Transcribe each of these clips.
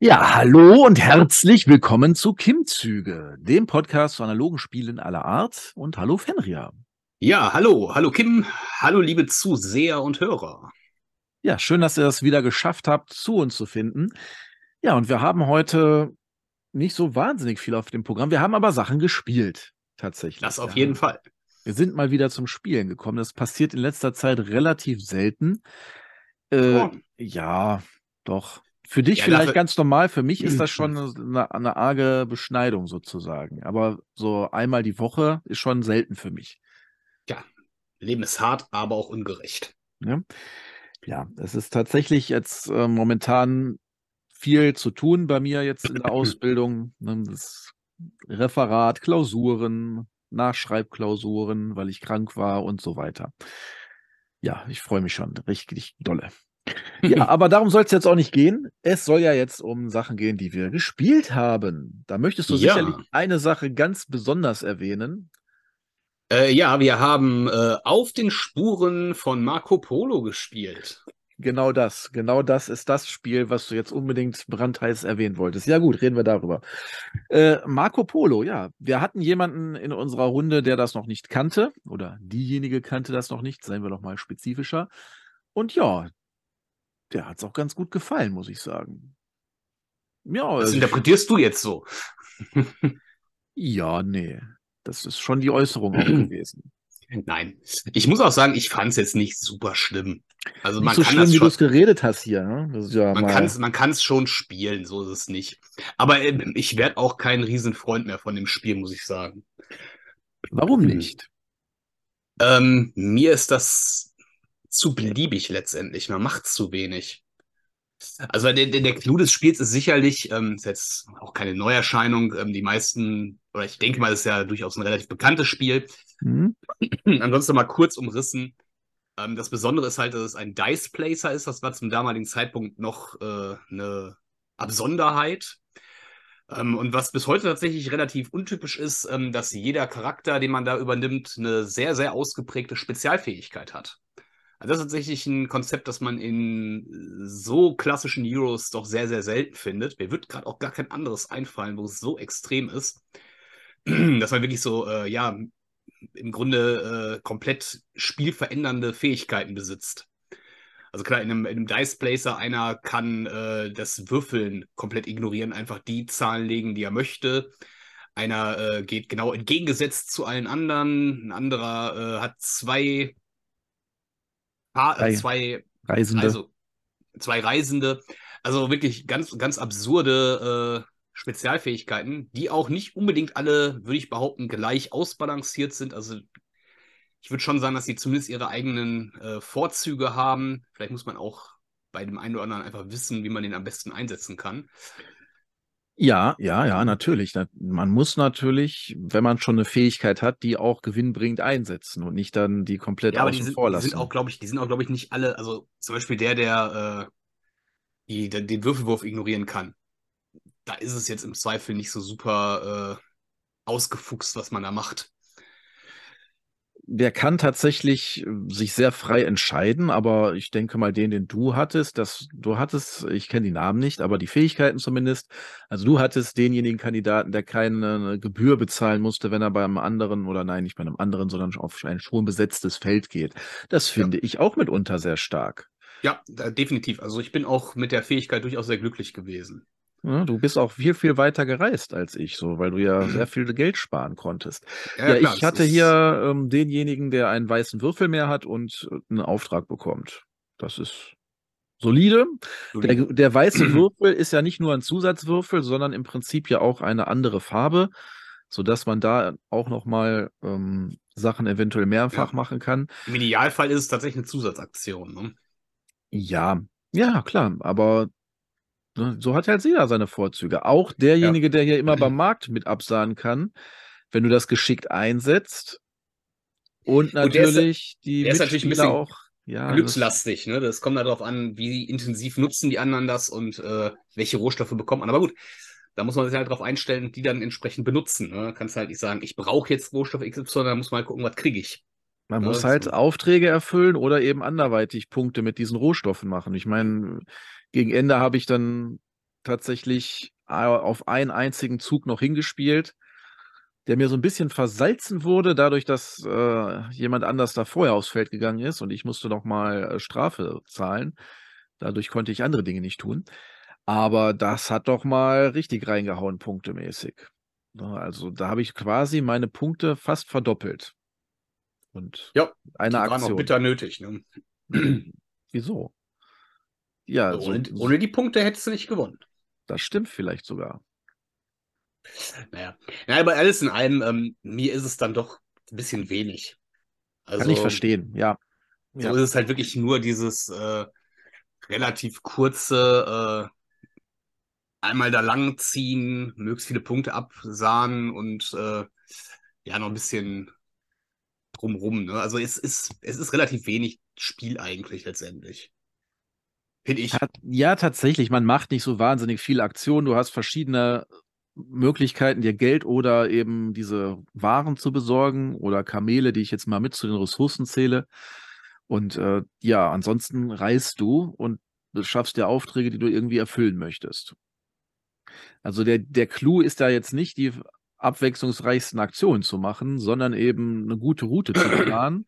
Ja, hallo und herzlich willkommen zu Kim-Züge, dem Podcast zu analogen Spielen aller Art. Und hallo Fenria. Ja, hallo, hallo Kim, hallo liebe Zuseher und Hörer. Ja, schön, dass ihr es wieder geschafft habt, zu uns zu finden. Ja, und wir haben heute nicht so wahnsinnig viel auf dem Programm. Wir haben aber Sachen gespielt, tatsächlich. Das auf jeden ja. Fall. Wir sind mal wieder zum Spielen gekommen. Das passiert in letzter Zeit relativ selten. Äh, Oh. Ja, doch. Für dich Ja, vielleicht dafür- ganz normal, für mich ist das schon eine, eine arge Beschneidung sozusagen. Aber so einmal die Woche ist schon selten für mich. Leben ist hart, aber auch ungerecht. Ne? Ja, es ist tatsächlich jetzt äh, momentan viel zu tun bei mir jetzt in der Ausbildung. Ne? Das Referat, Klausuren, Nachschreibklausuren, weil ich krank war und so weiter. Ja, ich freue mich schon richtig dolle. Ja, aber darum soll es jetzt auch nicht gehen. Es soll ja jetzt um Sachen gehen, die wir gespielt haben. Da möchtest du Ja. sicherlich eine Sache ganz besonders erwähnen. Äh, ja, wir haben äh, auf den Spuren von Marco Polo gespielt. Genau das, genau das ist das Spiel, was du jetzt unbedingt brandheiß erwähnen wolltest. Ja gut, reden wir darüber. Äh, Marco Polo, ja, wir hatten jemanden in unserer Runde, der das noch nicht kannte, oder diejenige kannte das noch nicht, seien wir doch mal spezifischer. Und ja, der hat es auch ganz gut gefallen, muss ich sagen. Ja, Das interpretierst du jetzt so. ja, nee, das ist schon die Äußerung auch gewesen. Nein, ich muss auch sagen, ich fand es jetzt nicht super schlimm. Also Nicht man so kann schlimm, das wie du es geredet hast hier. Ne? Ja man kann es man kann's schon spielen, so ist es nicht. Aber ähm, ich werde auch kein Riesenfreund mehr von dem Spiel, muss ich sagen. Warum Mhm. nicht? Ähm, mir ist das zu beliebig letztendlich. Man macht zu wenig. Also der, der, Clou des Spiels ist sicherlich, ähm, ist jetzt auch keine Neuerscheinung. Ähm, die meisten, oder ich denke mal, es ist ja durchaus ein relativ bekanntes Spiel. Hm? Ansonsten mal kurz umrissen. Ähm, das Besondere ist halt, dass es ein Dice Placer ist. Das war zum damaligen Zeitpunkt noch äh, eine Absonderheit. Ähm, und was bis heute tatsächlich relativ untypisch ist, ähm, dass jeder Charakter, den man da übernimmt, eine sehr, sehr ausgeprägte Spezialfähigkeit hat. Also das ist tatsächlich ein Konzept, das man in so klassischen Heroes doch sehr, sehr selten findet. Mir wird gerade auch gar kein anderes einfallen, wo es so extrem ist, dass man wirklich so, äh, ja, im Grunde äh, komplett spielverändernde Fähigkeiten besitzt. Also klar, in einem, in einem Dice Placer, einer kann äh, das Würfeln komplett ignorieren, einfach die Zahlen legen, die er möchte. Einer äh, geht genau entgegengesetzt zu allen anderen. Ein anderer äh, hat zwei, pa Drei. äh, zwei, Reisende. also zwei Reisende. Also wirklich ganz, ganz absurde äh, Spezialfähigkeiten, die auch nicht unbedingt alle, würde ich behaupten, gleich ausbalanciert sind. Also ich würde schon sagen, dass sie zumindest ihre eigenen äh, Vorzüge haben. Vielleicht muss man auch bei dem einen oder anderen einfach wissen, wie man den am besten einsetzen kann. Ja, ja, ja, natürlich. Man muss natürlich, wenn man schon eine Fähigkeit hat, die auch gewinnbringend einsetzen und nicht dann die komplett Ja, aber die außen sind, vor die lassen. sind auch, glaube ich, die sind auch, glaube ich, nicht alle, also zum Beispiel der, der äh, die, den, den Würfelwurf ignorieren kann. Da ist es jetzt im Zweifel nicht so super äh, ausgefuchst, was man da macht. Der kann tatsächlich äh, sich sehr frei entscheiden, aber ich denke mal, den, den du hattest, dass du hattest, ich kenne die Namen nicht, aber die Fähigkeiten zumindest. Also du hattest denjenigen Kandidaten, der keine Gebühr bezahlen musste, wenn er bei einem anderen oder nein, nicht bei einem anderen, sondern auf ein schon besetztes Feld geht. Das Ja. finde ich auch mitunter sehr stark. Ja, definitiv. Also ich bin auch mit der Fähigkeit durchaus sehr glücklich gewesen. Ja, du bist auch viel, viel weiter gereist als ich, so, weil du ja sehr viel Geld sparen konntest. Ja, klar, ich hatte hier ähm, denjenigen, der einen weißen Würfel mehr hat und äh, einen Auftrag bekommt. Das ist solide. Der, der weiße Würfel ist ja nicht nur ein Zusatzwürfel, sondern im Prinzip ja auch eine andere Farbe, sodass man da auch nochmal ähm, Sachen eventuell mehrfach Ja. machen kann. Im Idealfall ist es tatsächlich eine Zusatzaktion. Ne? Ja, ja, klar, aber ne, so hat halt jeder seine Vorzüge. Auch derjenige, der hier immer beim Markt mit absahen kann, wenn du das geschickt einsetzt. Und Und der ist- natürlich die der ist natürlich ein bisschen auch. Ja, Glückslastig, ne? Das kommt darauf an, wie intensiv nutzen die anderen das und äh, welche Rohstoffe bekommt man. Aber gut, da muss man sich halt darauf einstellen, die dann entsprechend benutzen. Ne? Kannst halt nicht sagen, ich brauche jetzt Rohstoff XY, dann muss man halt gucken, was kriege ich. Man muss halt Aufträge erfüllen oder eben anderweitig Punkte mit diesen Rohstoffen machen. Ich meine, gegen Ende habe ich dann tatsächlich auf einen einzigen Zug noch hingespielt, der mir so ein bisschen versalzen wurde, dadurch, dass äh, jemand anders da vorher aufs Feld gegangen ist und ich musste noch mal äh, Strafe zahlen. Dadurch konnte ich andere Dinge nicht tun. Aber das hat doch mal richtig reingehauen, punktemäßig. Ne, also da habe ich quasi meine Punkte fast verdoppelt. Und ja, eine Aktion. waren auch bitter nötig. Ne? Wieso? Ja, ohne, so, ohne die Punkte hättest du nicht gewonnen. Das stimmt vielleicht sogar. Naja, naja aber alles in allem, ähm, mir ist es dann doch ein bisschen wenig. Also, Kann ich verstehen, ja. So ja. ist es halt wirklich nur dieses äh, relativ kurze äh, einmal da lang ziehen, möglichst viele Punkte absahen und äh, ja, noch ein bisschen drumrum. Ne? Also es ist, es ist relativ wenig Spiel eigentlich letztendlich. Finde ich. Ja, tatsächlich. Man macht nicht so wahnsinnig viele Aktionen. Du hast verschiedene Möglichkeiten, dir Geld oder eben diese Waren zu besorgen oder Kamele, die ich jetzt mal mit zu den Ressourcen zähle. Und äh, ja, ansonsten reist du und schaffst dir Aufträge, die du irgendwie erfüllen möchtest. Also der, der Clou ist da jetzt nicht die abwechslungsreichsten Aktionen zu machen, sondern eben eine gute Route zu planen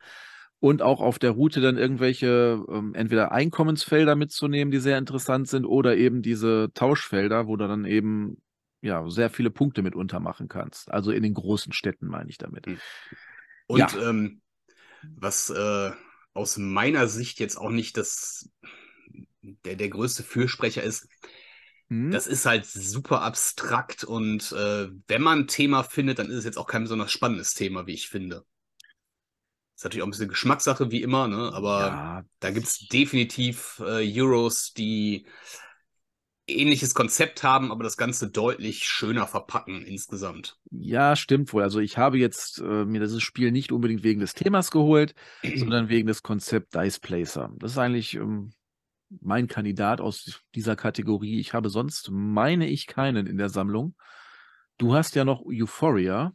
und auch auf der Route dann irgendwelche ähm, entweder Einkommensfelder mitzunehmen, die sehr interessant sind, oder eben diese Tauschfelder, wo du dann eben ja sehr viele Punkte mit untermachen kannst. Also in den großen Städten meine ich damit. Hm. Und ja. ähm, was äh, aus meiner Sicht jetzt auch nicht das der, der größte Fürsprecher ist, hm? das ist halt super abstrakt und äh, wenn man ein Thema findet, dann ist es jetzt auch kein besonders spannendes Thema, wie ich finde. Ist natürlich auch ein bisschen Geschmackssache, wie immer, ne? aber ja. da gibt es definitiv äh, Euros, die ähnliches Konzept haben, aber das Ganze deutlich schöner verpacken insgesamt. Ja, stimmt wohl. Also ich habe jetzt äh, mir dieses Spiel nicht unbedingt wegen des Themas geholt, sondern wegen des Konzept Dice Placer. Das ist eigentlich ähm, mein Kandidat aus dieser Kategorie. Ich habe sonst, meine ich, keinen in der Sammlung. Du hast ja noch Euphoria.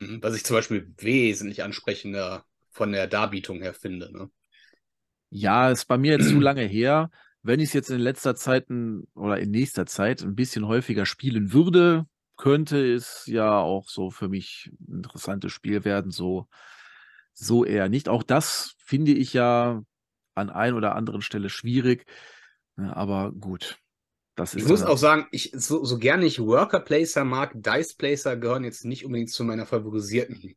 Mhm, was ich zum Beispiel wesentlich ansprechender von der Darbietung her finde. Ne? Ja, ist bei mir jetzt zu lange her. Wenn ich es jetzt in letzter Zeit oder in nächster Zeit ein bisschen häufiger spielen würde, könnte es ja auch so für mich ein interessantes Spiel werden. So, so eher nicht. Auch das finde ich ja an ein oder anderen Stelle schwierig. Ne, aber gut. Das ist ich muss auch sagen, ich, so, so gerne ich Worker Placer mag, Dice Placer gehören jetzt nicht unbedingt zu meiner favorisierten.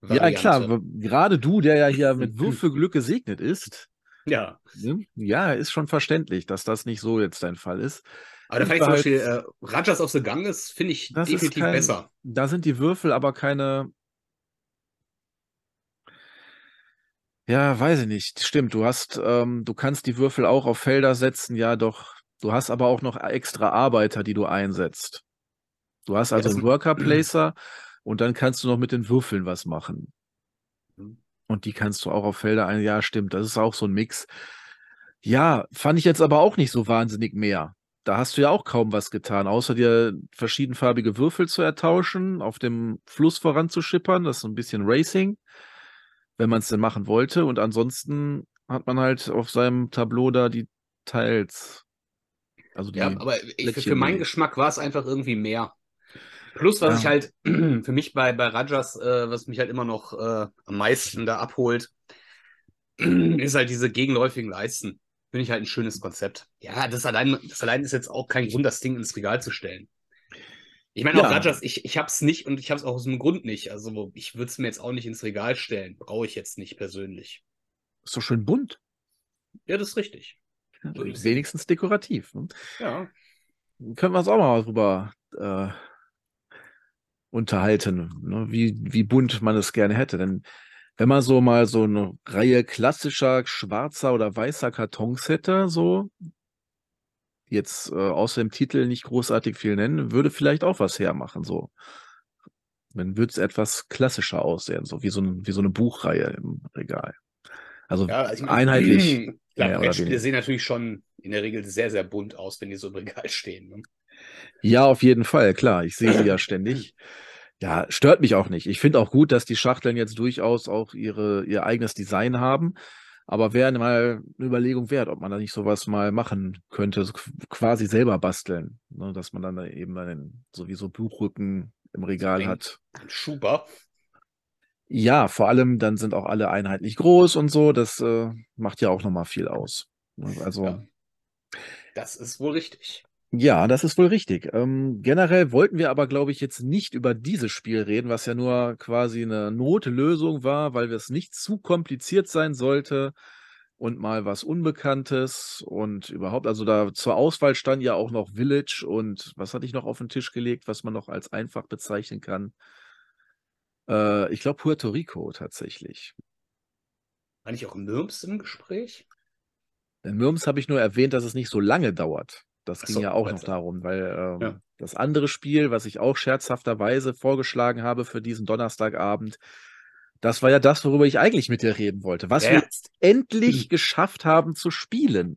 Variante. Ja, klar, gerade du, der ja hier mit Würfelglück gesegnet ist. Ja. Ne, ja, ist schon verständlich, dass das nicht so jetzt dein Fall ist. Aber da fand ich zum Beispiel äh, Rajas of the Ganges, finde ich definitiv kein, besser. Da sind die Würfel aber keine Ja, weiß ich nicht. Stimmt, du hast, ähm, du kannst die Würfel auch auf Felder setzen, ja doch. Du hast aber auch noch extra Arbeiter, die du einsetzt. Du hast also ja, einen Worker Placer und dann kannst du noch mit den Würfeln was machen. Mhm. Und die kannst du auch auf Felder ein. Ja, stimmt, das ist auch so ein Mix. Ja, fand ich jetzt aber auch nicht so wahnsinnig mehr. Da hast du ja auch kaum was getan, außer dir verschiedenfarbige Würfel zu ertauschen, auf dem Fluss voranzuschippern. Das ist so ein bisschen Racing wenn man es denn machen wollte. Und ansonsten hat man halt auf seinem Tableau da die Teils. Also die ja, aber ich, für meinen Geschmack war es einfach irgendwie mehr. Plus, was ja. ich halt für mich bei, bei Rajas, äh, was mich halt immer noch äh, am meisten da abholt, ist halt diese gegenläufigen Leisten. Finde ich halt ein schönes Konzept. Ja, das allein, das allein ist jetzt auch kein Grund, das Ding ins Regal zu stellen. Ich meine, auch ja. Rajas, ich, ich habe es nicht und ich habe es auch aus dem Grund nicht. Also ich würde es mir jetzt auch nicht ins Regal stellen. Brauche ich jetzt nicht persönlich. Ist doch schön bunt. Ja, das ist richtig. Ja, wenigstens dekorativ. Ne? Ja. Können wir uns auch mal drüber äh, unterhalten, ne? wie, wie bunt man es gerne hätte. Denn wenn man so mal so eine Reihe klassischer schwarzer oder weißer Kartons hätte, so jetzt äh, außer dem Titel nicht großartig viel nennen, würde vielleicht auch was hermachen, so. Dann würde es etwas klassischer aussehen, so wie so, ein, wie so eine Buchreihe im Regal. Also, ja, also einheitlich. Klar, Brettspiele sehen natürlich schon in der Regel sehr, sehr bunt aus, wenn die so im Regal stehen. Ne? Ja, auf jeden Fall, klar. Ich sehe sie ja ständig. Ja, stört mich auch nicht. Ich finde auch gut, dass die Schachteln jetzt durchaus auch ihre, ihr eigenes Design haben. Aber wäre mal eine Überlegung wert, ob man da nicht sowas mal machen könnte, so quasi selber basteln. Ne? Dass man dann eben einen, sowieso Buchrücken im Regal Ein- hat. Schuber. Ja, vor allem dann sind auch alle einheitlich groß und so. Das äh, macht ja auch nochmal viel aus. Ne? Also. Ja. Das ist wohl richtig. Ja, das ist wohl richtig. Ähm, generell wollten wir aber, glaube ich, jetzt nicht über dieses Spiel reden, was ja nur quasi eine Notlösung war, weil es nicht zu kompliziert sein sollte und mal was Unbekanntes und überhaupt, also da zur Auswahl stand ja auch noch Village und was hatte ich noch auf den Tisch gelegt, was man noch als einfach bezeichnen kann? Äh, ich glaube Puerto Rico tatsächlich. War nicht auch Nürms im Gespräch? In Mürms habe ich nur erwähnt, dass es nicht so lange dauert. Das ging so, ja auch noch darum, weil ähm, Ja. das andere Spiel, was ich auch scherzhafterweise vorgeschlagen habe für diesen Donnerstagabend, das war ja das, worüber ich eigentlich mit dir reden wollte. Was Ja, wir jetzt endlich Hm. geschafft haben zu spielen.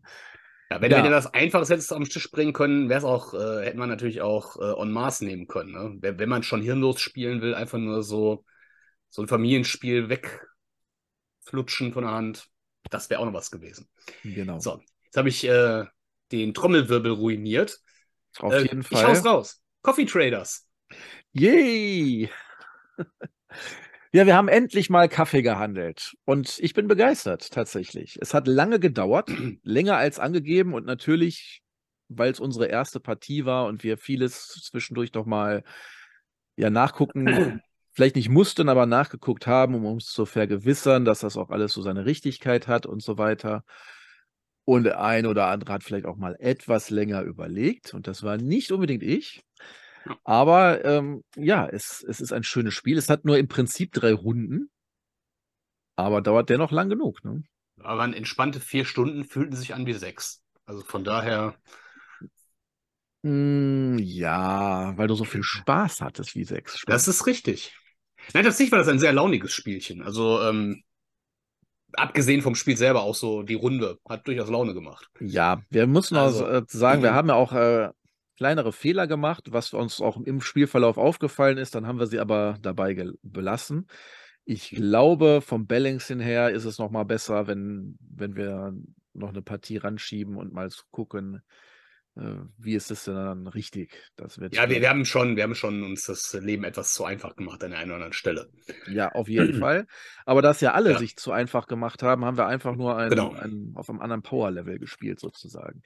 Ja, wenn, Ja. ihr das Einfaches hättest am Tisch bringen können, wäre es auch, äh, hätte man natürlich auch äh, en masse nehmen können. Ne? Wenn, wenn man schon hirnlos spielen will, einfach nur so, so ein Familienspiel wegflutschen von der Hand, das wäre auch noch was gewesen. Genau. So, jetzt habe ich äh, den Trommelwirbel ruiniert. Auf äh, jeden Ich Fall. hau's raus. Coffee Traders. Yay! Ja, wir haben endlich mal Kaffee gehandelt und ich bin begeistert tatsächlich. Es hat lange gedauert, länger als angegeben und natürlich, weil es unsere erste Partie war und wir vieles zwischendurch doch mal ja nachgucken, vielleicht nicht mussten, aber nachgeguckt haben, um uns zu vergewissern, dass das auch alles so seine Richtigkeit hat und so weiter. Und der eine oder andere hat vielleicht auch mal etwas länger überlegt und das war nicht unbedingt ich. Aber ähm, ja, es, es ist ein schönes Spiel. Es hat nur im Prinzip drei Runden, aber dauert dennoch lang genug. Ne? Aber waren entspannte vier Stunden, fühlten sich an wie sechs. Also von daher, Mm, ja, weil du so viel Spaß hattest wie sechs Stunden. das ist richtig. Nein, tatsächlich war das ein sehr launiges Spielchen. Also, ähm, abgesehen vom Spiel selber auch so, die Runde hat durchaus Laune gemacht. Ja, wir müssen Also- auch äh, sagen, wir Mhm. haben ja auch äh, kleinere Fehler gemacht, was uns auch im Spielverlauf aufgefallen ist. Dann haben wir sie aber dabei belassen. Ich glaube, vom Balancing her ist es noch mal besser, wenn, wenn wir noch eine Partie ranschieben und mal zu gucken, wie ist es denn dann richtig. Das wird Ja, wir, wir haben schon, wir haben schon uns das Leben etwas zu einfach gemacht an der einen oder anderen Stelle. Ja, auf jeden Fall. Aber dass ja alle Ja. sich zu einfach gemacht haben, haben wir einfach nur ein, Genau. ein, auf einem anderen Power-Level gespielt, sozusagen.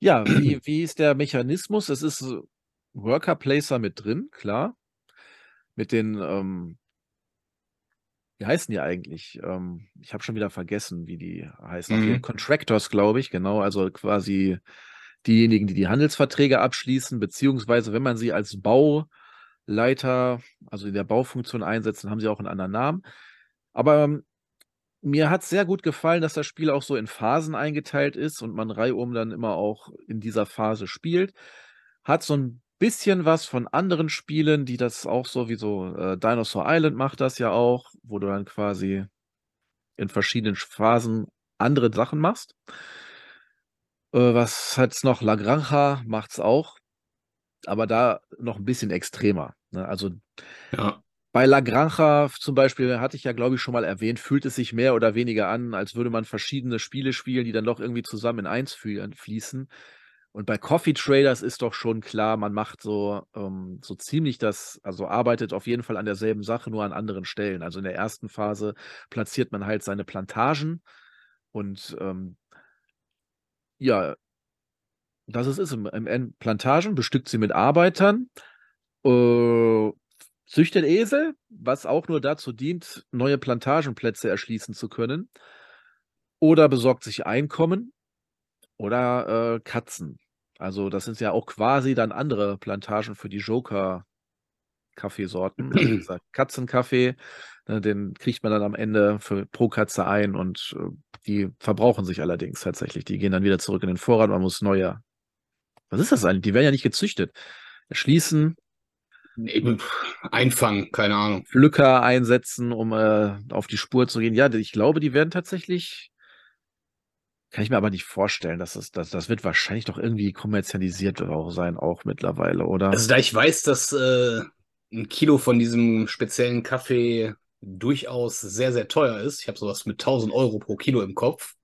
Ja, wie, wie ist der Mechanismus? Es ist äh, Worker Placer mit drin, klar. Mit den, ähm, wie heißen die eigentlich? Ähm, ich habe schon wieder vergessen, wie die heißen. Mhm. Contractors, glaube ich, genau. Also quasi diejenigen, die die Handelsverträge abschließen, beziehungsweise wenn man sie als Bauleiter, also in der Baufunktion einsetzt, dann haben sie auch einen anderen Namen. Aber ähm, mir hat sehr gut gefallen, dass das Spiel auch so in Phasen eingeteilt ist und man reihum dann immer auch in dieser Phase spielt. Hat so ein bisschen was von anderen Spielen, die das auch so wie so äh, Dinosaur Island macht das ja auch, wo du dann quasi in verschiedenen Phasen andere Sachen machst. Äh, was hat's noch? La Granja macht's auch, aber da noch ein bisschen extremer. Ne? Also Ja. bei La Granja zum Beispiel, hatte ich ja, glaube ich, schon mal erwähnt, fühlt es sich mehr oder weniger an, als würde man verschiedene Spiele spielen, die dann doch irgendwie zusammen in eins fü- fließen. Und bei Coffee Traders ist doch schon klar, man macht so, ähm, so ziemlich das, also arbeitet auf jeden Fall an derselben Sache, nur an anderen Stellen. Also in der ersten Phase platziert man halt seine Plantagen und ähm, ja, das ist es im, im. Plantagen, bestückt sie mit Arbeitern, äh, züchtet Esel, was auch nur dazu dient, neue Plantagenplätze erschließen zu können. Oder besorgt sich Einkommen oder äh, Katzen. Also das sind ja auch quasi dann andere Plantagen für die Joker-Kaffeesorten. Also Katzenkaffee, ne, den kriegt man dann am Ende für, pro Katze ein und äh, die verbrauchen sich allerdings tatsächlich. Die gehen dann wieder zurück in den Vorrat, man muss neue. Was ist das eigentlich? Die werden ja nicht gezüchtet. Erschließen, Eben einfangen, keine Ahnung. Pflücker einsetzen, um äh, auf die Spur zu gehen. Ja, ich glaube, die werden tatsächlich. Kann ich mir aber nicht vorstellen, dass das, das, das wird wahrscheinlich doch irgendwie kommerzialisiert auch sein, auch mittlerweile, oder? Also da ich weiß, dass äh, ein Kilo von diesem speziellen Kaffee durchaus sehr, sehr teuer ist. Ich habe sowas mit 1000 Euro pro Kilo im Kopf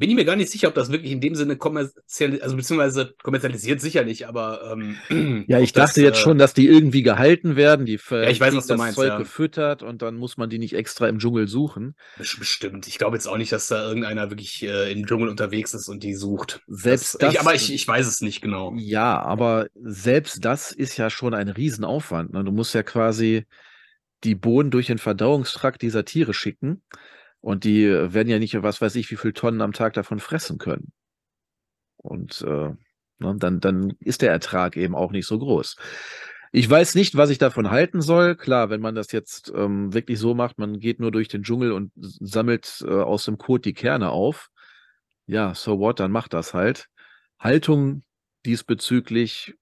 bin ich mir gar nicht sicher, ob das wirklich in dem Sinne kommerziell, also beziehungsweise kommerzialisiert sicherlich, aber ähm, ja, ich dachte das, jetzt äh, schon, dass die irgendwie gehalten werden, die ja, ich weiß, was du das meinst, Zeug ja. gefüttert und dann muss man die nicht extra im Dschungel suchen. Bestimmt. Ich glaube jetzt auch nicht, dass da irgendeiner wirklich äh, im Dschungel unterwegs ist und die sucht. Selbst das, das ich, aber ich, ich weiß es nicht genau. Ja, aber selbst das ist ja schon ein Riesenaufwand. Ne? Du musst ja quasi die Bohnen durch den Verdauungstrakt dieser Tiere schicken. Und die werden ja nicht, was weiß ich, wie viele Tonnen am Tag davon fressen können. Und äh, ne, dann, dann ist der Ertrag eben auch nicht so groß. Ich weiß nicht, was ich davon halten soll. Klar, wenn man das jetzt ähm, wirklich so macht, man geht nur durch den Dschungel und sammelt äh, aus dem Kot die Kerne auf. Ja, so what, dann macht das halt. Haltung diesbezüglich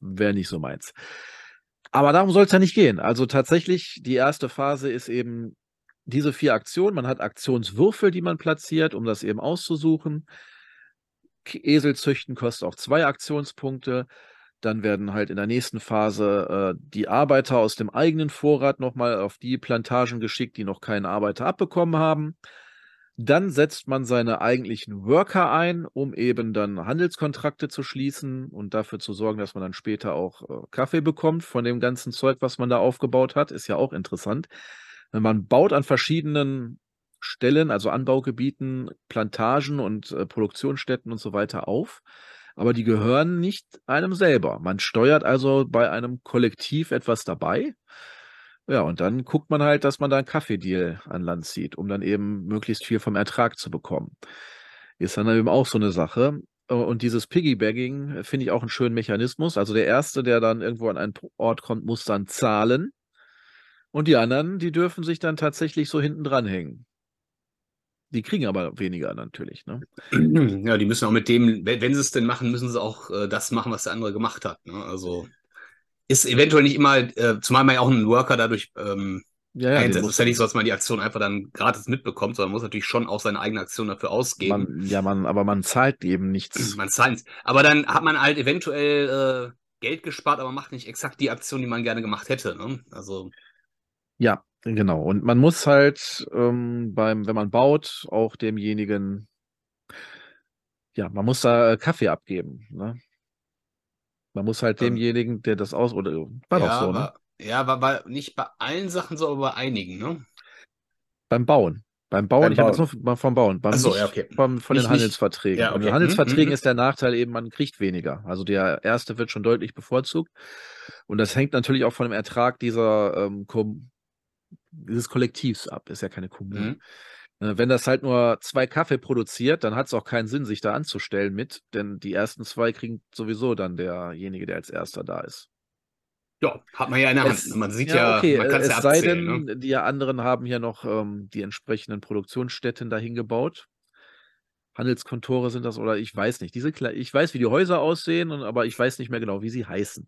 wäre nicht so meins. Aber darum soll es ja nicht gehen. Also tatsächlich, die erste Phase ist eben diese vier Aktionen. Man hat Aktionswürfel, die man platziert, um das eben auszusuchen. Esel züchten kostet auch zwei Aktionspunkte. Dann werden halt in der nächsten Phase äh, die Arbeiter aus dem eigenen Vorrat nochmal auf die Plantagen geschickt, die noch keinen Arbeiter abbekommen haben. Dann setzt man seine eigentlichen Worker ein, um eben dann Handelskontrakte zu schließen und dafür zu sorgen, dass man dann später auch äh, Kaffee bekommt von dem ganzen Zeug, was man da aufgebaut hat. Ist ja auch interessant. Man baut an verschiedenen Stellen, also Anbaugebieten, Plantagen und äh, Produktionsstätten und so weiter auf. Aber die gehören nicht einem selber. Man steuert also bei einem Kollektiv etwas dabei. Ja, und dann guckt man halt, dass man da einen Kaffeedeal an Land zieht, um dann eben möglichst viel vom Ertrag zu bekommen. Ist dann eben auch so eine Sache. Und dieses Piggybagging finde ich auch einen schönen Mechanismus. Also der Erste, der dann irgendwo an einen Ort kommt, muss dann zahlen. Und die anderen, die dürfen sich dann tatsächlich so hinten dranhängen. Die kriegen aber weniger natürlich, ne? Ja, die müssen auch mit dem, wenn sie es denn machen, müssen sie auch äh, das machen, was der andere gemacht hat. Ne? Also ist eventuell nicht immer, äh, zumal man ja auch einen Worker dadurch ähm, ja, ja, einsetzt. Es ist ja nicht so, dass man die Aktion einfach dann gratis mitbekommt, sondern man muss natürlich schon auch seine eigene Aktion dafür ausgeben. Man, ja, man, aber man zahlt eben nichts. Man zahlt nichts. Aber dann hat man halt eventuell äh, Geld gespart, aber macht nicht exakt die Aktion, die man gerne gemacht hätte. Ne? Also ja, genau. Und man muss halt ähm, beim, wenn man baut, auch demjenigen, ja, man muss da äh, Kaffee abgeben. Ne? Man muss halt ähm, demjenigen, der das aus, oder war ja, doch so, ne? Ja, war, war nicht bei allen Sachen so, aber bei einigen, ne? Beim Bauen. Beim Bauen, beim ich habe jetzt nur vom Bauen, beim so, ja, okay. vom, von nicht, den Handelsverträgen. Ja, okay. den Handelsverträgen mhm, mhm. ist der Nachteil eben, man kriegt weniger. Also der erste wird schon deutlich bevorzugt. Und das hängt natürlich auch von dem Ertrag dieser ähm, dieses Kollektivs ab, ist ja keine Kommune. Mhm. Äh, wenn das halt nur zwei Kaffee produziert, dann hat es auch keinen Sinn, sich da anzustellen mit, denn die ersten zwei kriegen sowieso dann derjenige, der als erster da ist. Ja, hat man ja in der es, Hand. Man sieht ja, ja okay, man kann es ja sei denn, ne? die anderen haben hier noch ähm, die entsprechenden Produktionsstätten dahin gebaut. Handelskontore sind das oder ich weiß nicht. Diese ich weiß, wie die Häuser aussehen, aber ich weiß nicht mehr genau, wie sie heißen.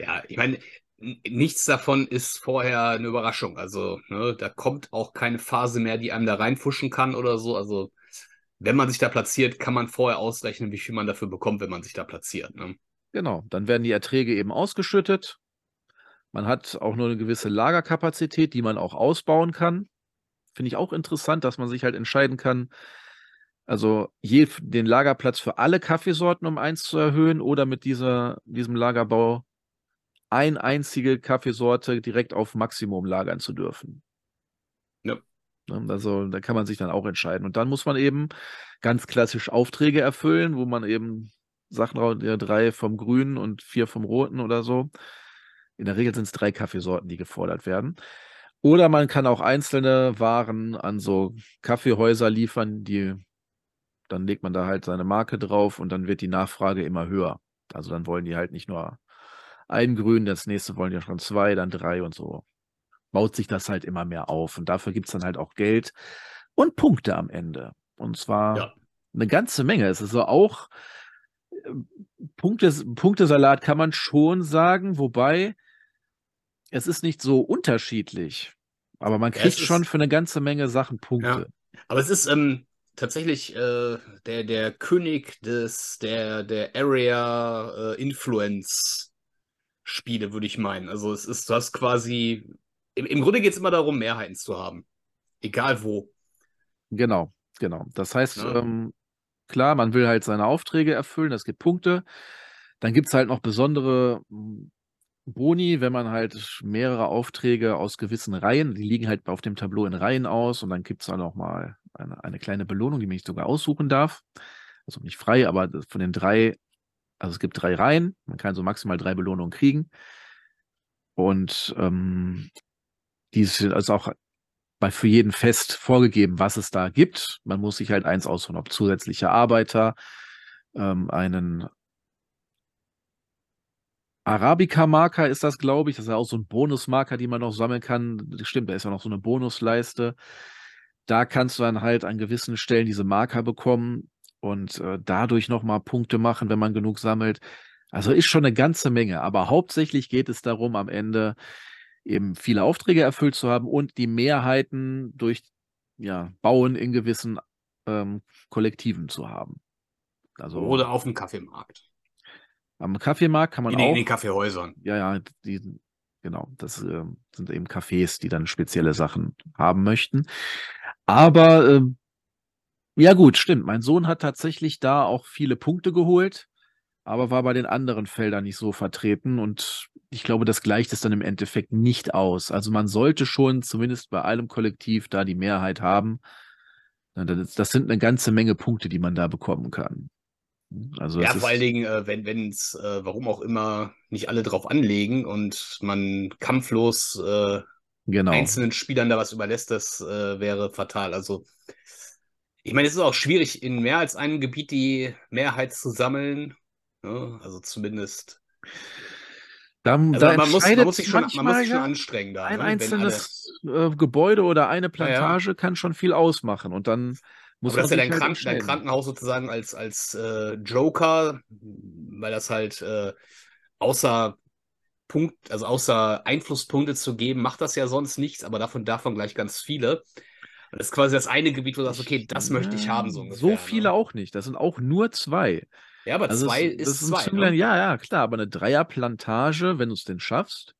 Ja, ich meine, nichts davon ist vorher eine Überraschung. Also, ne, da kommt auch keine Phase mehr, die einem da reinfuschen kann oder so. Also, wenn man sich da platziert, kann man vorher ausrechnen, wie viel man dafür bekommt, wenn man sich da platziert. Ne? Genau, dann werden die Erträge eben ausgeschüttet. Man hat auch nur eine gewisse Lagerkapazität, die man auch ausbauen kann. Finde ich auch interessant, dass man sich halt entscheiden kann, also je den Lagerplatz für alle Kaffeesorten um eins zu erhöhen oder mit dieser, diesem Lagerbau eine einzige Kaffeesorte direkt auf Maximum lagern zu dürfen. Ja. Also da kann man sich dann auch entscheiden. Und dann muss man eben ganz klassisch Aufträge erfüllen, wo man eben Sachen ja, drei vom Grünen und vier vom Roten oder so. In der Regel sind es drei Kaffeesorten, die gefordert werden. Oder man kann auch einzelne Waren an so Kaffeehäuser liefern, die dann legt man da halt seine Marke drauf und dann wird die Nachfrage immer höher. Also dann wollen die halt nicht nur ein Grün, das nächste wollen ja schon zwei, dann drei und so. Baut sich das halt immer mehr auf. Und dafür gibt es dann halt auch Geld und Punkte am Ende. Und zwar ja. eine ganze Menge. Es ist so auch äh, Punkte, Punktesalat kann man schon sagen, wobei es ist nicht so unterschiedlich. Aber man kriegt ja, schon für eine ganze Menge Sachen Punkte. Ja. Aber es ist ähm, tatsächlich äh, der, der König des, der, der Area äh, Influence Spiele, würde ich meinen. Also es ist, du hast quasi im, im Grunde geht es immer darum, Mehrheiten zu haben. Egal wo. Genau, genau. Das heißt, Ja. ähm, klar, man will halt seine Aufträge erfüllen, es gibt Punkte. Dann gibt es halt noch besondere mm, Boni, wenn man halt mehrere Aufträge aus gewissen Reihen, die liegen halt auf dem Tableau in Reihen aus und dann gibt es dann auch mal eine, eine kleine Belohnung, die man sich sogar aussuchen darf. Also nicht frei, aber das- von den drei, also es gibt drei Reihen, man kann so maximal drei Belohnungen kriegen. Und ähm, die sind also auch bei für jeden Fest vorgegeben, was es da gibt. Man muss sich halt eins aussuchen, ob zusätzliche Arbeiter, ähm, einen Arabica-Marker ist das, glaube ich. Das ist ja auch so ein Bonusmarker, die man noch sammeln kann. Stimmt, da ist ja noch so eine Bonusleiste. Da kannst du dann halt an gewissen Stellen diese Marker bekommen und äh, dadurch nochmal Punkte machen, wenn man genug sammelt. Also ist schon eine ganze Menge. Aber hauptsächlich geht es darum, am Ende eben viele Aufträge erfüllt zu haben und die Mehrheiten durch ja, Bauen in gewissen ähm, Kollektiven zu haben. Also Oder auf dem Kaffeemarkt. am Kaffeemarkt kann man In, auch in den Kaffeehäusern. ja, ja, die, genau, das ähm, sind eben Cafés, die dann spezielle Sachen haben möchten. Aber ähm, ja gut, stimmt. Mein Sohn hat tatsächlich da auch viele Punkte geholt, aber war bei den anderen Feldern nicht so vertreten und ich glaube, das gleicht es dann im Endeffekt nicht aus. Also man sollte schon zumindest bei einem Kollektiv da die Mehrheit haben. Das, sind eine ganze Menge Punkte, die man da bekommen kann. Also Ja, vor allen Dingen, äh, wenn wenn es, äh, warum auch immer, nicht alle drauf anlegen und man kampflos äh, genau. einzelnen Spielern da was überlässt, das äh, wäre fatal. Also, ich meine, es ist auch schwierig, in mehr als einem Gebiet die Mehrheit zu sammeln. Ne? Also zumindest. Da, Also da man, muss, man muss sich schon, man muss sich schon ja, anstrengen da. ein ne? Wenn alle, einzelnes äh, Gebäude oder eine ja. Plantage kann schon viel ausmachen und dann muss aber das ist ja dein, halt Krank dein. Krankenhaus sozusagen als, als äh, Joker, weil das halt äh, außer Punkt, also außer Einflusspunkte zu geben, macht das ja sonst nichts, aber davon davon gleich ganz viele. Und das ist quasi das eine Gebiet, wo du sagst, okay, das möchte ich haben, so ungefähr. So viele ne? auch nicht. Das sind auch nur zwei. Ja, aber Also zwei ist ist zwei. Zünglein, Ne? ja, ja, klar, aber eine Dreierplantage, wenn du es denn schaffst.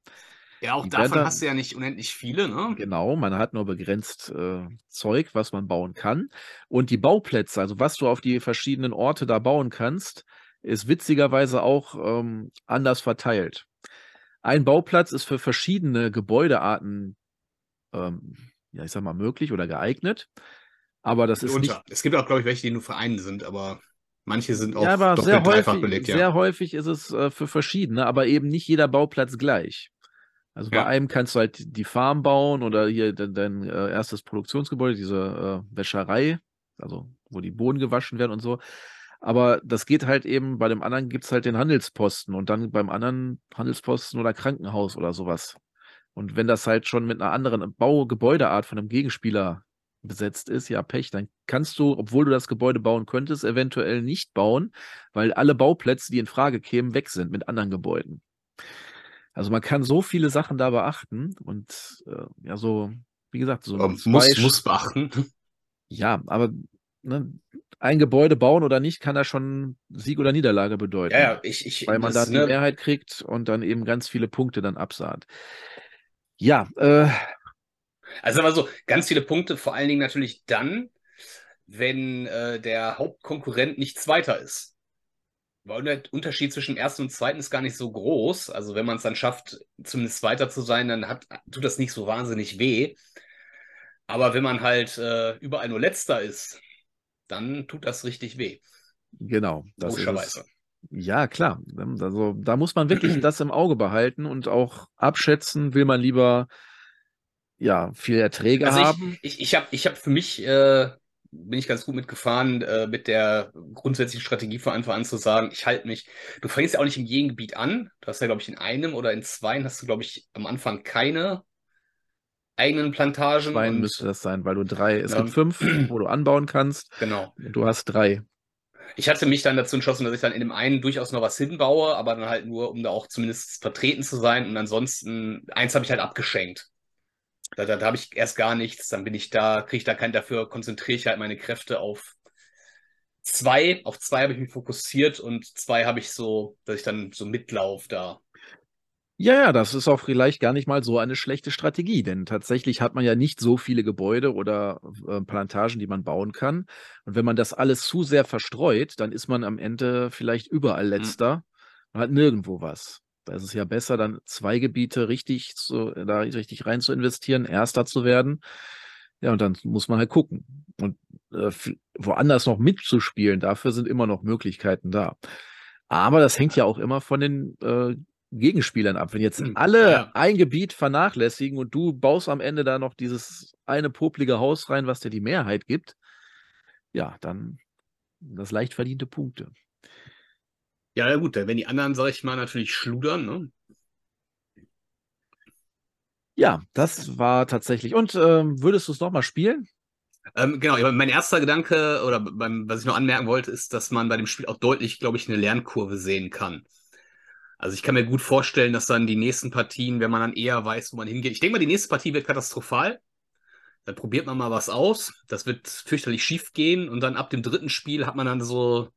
Ja, auch davon hast du ja nicht unendlich viele, ne? Genau, man hat nur begrenzt äh, Zeug, was man bauen kann. Und die Bauplätze, also was du auf die verschiedenen Orte da bauen kannst, ist witzigerweise auch ähm, anders verteilt. Ein Bauplatz ist für verschiedene Gebäudearten, ähm, ja, ich sag mal, möglich oder geeignet. Aber das ist nicht Mitunter. Es gibt auch, glaube ich, welche, die nur für einen sind, aber manche sind auch Ja, aber doppelt, sehr häufig, belegt, ja. sehr häufig ist es äh, für verschiedene, aber eben nicht jeder Bauplatz gleich. Also bei Ja. einem kannst du halt die Farm bauen oder hier de dein äh, erstes Produktionsgebäude, diese äh, Wäscherei, also wo die Boden gewaschen werden und so. Aber das geht halt eben, bei dem anderen gibt es halt den Handelsposten und dann beim anderen Handelsposten oder Krankenhaus oder sowas. Und wenn das halt schon mit einer anderen Baugebäudeart von einem Gegenspieler besetzt ist, ja, Pech, dann kannst du, obwohl du das Gebäude bauen könntest, eventuell nicht bauen, weil alle Bauplätze, die in Frage kämen, weg sind mit anderen Gebäuden. Also man kann so viele Sachen da beachten und äh, ja, so, wie gesagt, so Ähm, zwei muss, muss beachten. ja, aber ne, ein Gebäude bauen oder nicht, kann da schon Sieg oder Niederlage bedeuten. Ja, ja, ich, ich, weil man das, da die ne, Mehrheit kriegt und dann eben ganz viele Punkte dann absahnt. Ja, äh, Also aber so, ganz viele Punkte, vor allen Dingen natürlich dann, wenn äh, der Hauptkonkurrent nicht Zweiter ist. Weil der Unterschied zwischen ersten und zweiten ist gar nicht so groß. Also wenn man es dann schafft, zumindest Zweiter zu sein, dann hat, tut das nicht so wahnsinnig weh. Aber wenn man halt äh, überall nur Letzter ist, dann tut das richtig weh. genau. Das ist. Ja, klar. Also da muss man wirklich das im Auge behalten und auch abschätzen, will man lieber ja viel Erträge Also haben. ich, ich, ich habe ich hab für mich, äh, bin ich ganz gut mitgefahren, äh, mit der grundsätzlichen Strategie von Anfang an zu sagen, ich halte mich, du fängst ja auch nicht in jedem Gebiet an. Du hast ja, glaube ich, in einem oder in zweien hast du, glaube ich, am Anfang keine eigenen Plantagen. Und, müsste das sein, weil du drei, es Ja. gibt fünf, wo du anbauen kannst. Genau. Du hast drei. Ich hatte mich dann dazu entschlossen, dass ich dann in dem einen durchaus noch was hinbaue, aber dann halt nur, um da auch zumindest vertreten zu sein. Und ansonsten, eins habe ich halt abgeschenkt. Da, da, da habe ich erst gar nichts, dann bin ich da, kriege ich da kein dafür, konzentriere ich halt meine Kräfte auf zwei. Auf zwei habe ich mich fokussiert und zwei habe ich so, dass ich dann so mitlauf da. Ja, ja, das ist auch vielleicht gar nicht mal so eine schlechte Strategie, denn tatsächlich hat man ja nicht so viele Gebäude oder äh, Plantagen, die man bauen kann. Und wenn man das alles zu sehr verstreut, dann ist man am Ende vielleicht überall Mhm. letzter und hat nirgendwo was. Da ist es ja besser, dann zwei Gebiete richtig zu, da richtig rein zu investieren, erster zu werden. Ja, und dann muss man halt gucken. Und äh, woanders noch mitzuspielen, dafür sind immer noch Möglichkeiten da. Aber das hängt ja auch immer von den äh, Gegenspielern ab. Wenn jetzt Hm, alle ja. ein Gebiet vernachlässigen und du baust am Ende da noch dieses eine poplige Haus rein, was dir die Mehrheit gibt, ja, dann das leicht verdiente Punkte. Ja, ja, gut, wenn die anderen, sag ich mal, natürlich schludern, ne? Ja, das war tatsächlich. Und ähm, würdest du es nochmal spielen? Ähm, genau, mein erster Gedanke oder beim, was ich noch anmerken wollte, ist, dass man bei dem Spiel auch deutlich, glaube ich, eine Lernkurve sehen kann. Also ich kann mir gut vorstellen, dass dann die nächsten Partien, wenn man dann eher weiß, wo man hingeht. Ich denke mal, die nächste Partie wird katastrophal. Dann probiert man mal was aus. Das wird fürchterlich schief gehen. Und dann ab dem dritten Spiel hat man dann so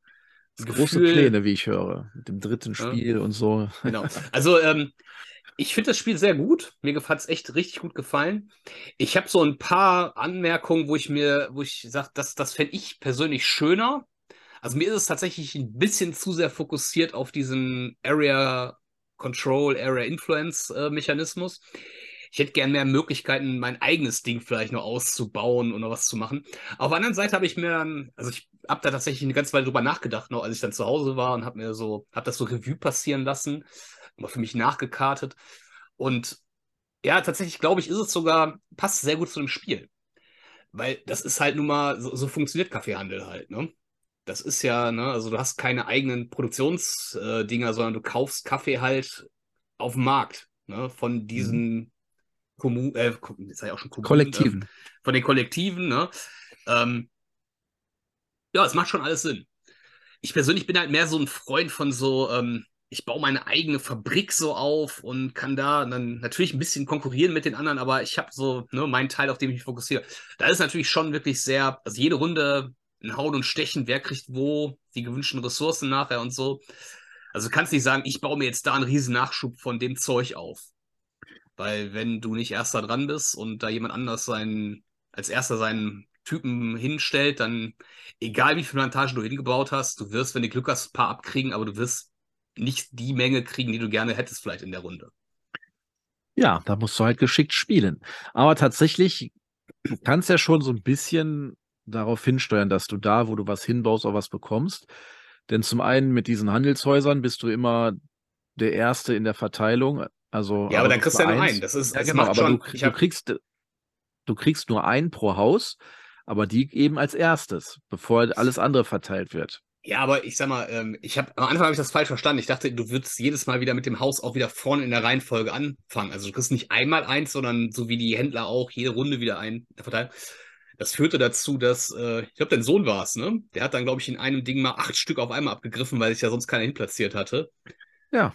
das Große Gefühl, Pläne, wie ich höre, mit dem dritten Ja. Spiel und so. Genau. Also, ähm, ich finde das Spiel sehr gut. Mir hat es echt richtig gut gefallen. Ich habe so ein paar Anmerkungen, wo ich mir, wo ich sage, das, das fände ich persönlich schöner. Also mir ist es tatsächlich ein bisschen zu sehr fokussiert auf diesen Area Control, Area Influence äh, Mechanismus. Ich hätte gern mehr Möglichkeiten, mein eigenes Ding vielleicht noch auszubauen oder was zu machen. Auf der anderen Seite habe ich mir, dann- also ich habe da tatsächlich eine ganze Weile drüber nachgedacht, noch als ich dann zu Hause war und habe mir so, habe das so Revue passieren lassen, mal für mich nachgekartet. Und ja, tatsächlich glaube ich, ist es sogar, passt sehr gut zu dem Spiel. Weil das ist halt nun mal, so, so funktioniert Kaffeehandel halt, ne? Das ist ja, ne, also du hast keine eigenen Produktionsdinger, sondern du kaufst Kaffee halt auf dem Markt, ne, von diesen Kommu äh, Kom- jetzt sag ich auch schon Kommunen, Kollektiven. Ähm, von den Kollektiven, ne? Ähm, ja, es macht schon alles Sinn. Ich persönlich bin halt mehr so ein Freund von so, ähm, ich baue meine eigene Fabrik so auf und kann da dann natürlich ein bisschen konkurrieren mit den anderen, aber ich habe so ne, meinen Teil, auf den ich mich fokussiere. Da ist natürlich schon wirklich sehr, also jede Runde ein Hauen und Stechen, wer kriegt wo die gewünschten Ressourcen nachher und so. Also du kannst nicht sagen, ich baue mir jetzt da einen riesen Nachschub von dem Zeug auf. Weil wenn du nicht erster dran bist und da jemand anders seinen, als erster seinen Typen hinstellt, dann egal wie viele Plantagen du hingebaut hast, du wirst, wenn du Glück hast, ein paar abkriegen, aber du wirst nicht die Menge kriegen, die du gerne hättest vielleicht in der Runde. Ja, da musst du halt geschickt spielen. Aber tatsächlich, kannst ja schon so ein bisschen darauf hinsteuern, dass du da, wo du was hinbaust, auch was bekommst. Denn zum einen mit diesen Handelshäusern bist du immer der Erste in der Verteilung. Also, Ja, aber dann du kriegst du ja nur einen. Das ist, Ja, das genau, macht aber schon. du, du, kriegst, du kriegst nur einen pro Haus, aber die eben als erstes, bevor alles andere verteilt wird. ja, aber ich sag mal, ähm, ich habe am Anfang habe ich das falsch verstanden. Ich dachte, du würdest jedes Mal wieder mit dem Haus auch wieder vorne in der Reihenfolge anfangen. Also du kriegst nicht einmal eins, sondern so wie die Händler auch jede Runde wieder ein verteilt. Das führte dazu, dass, äh, ich glaube, dein Sohn war es, ne? Der hat dann, glaube ich, in einem Ding mal acht Stück auf einmal abgegriffen, weil sich ja sonst keiner hinplatziert hatte. Ja,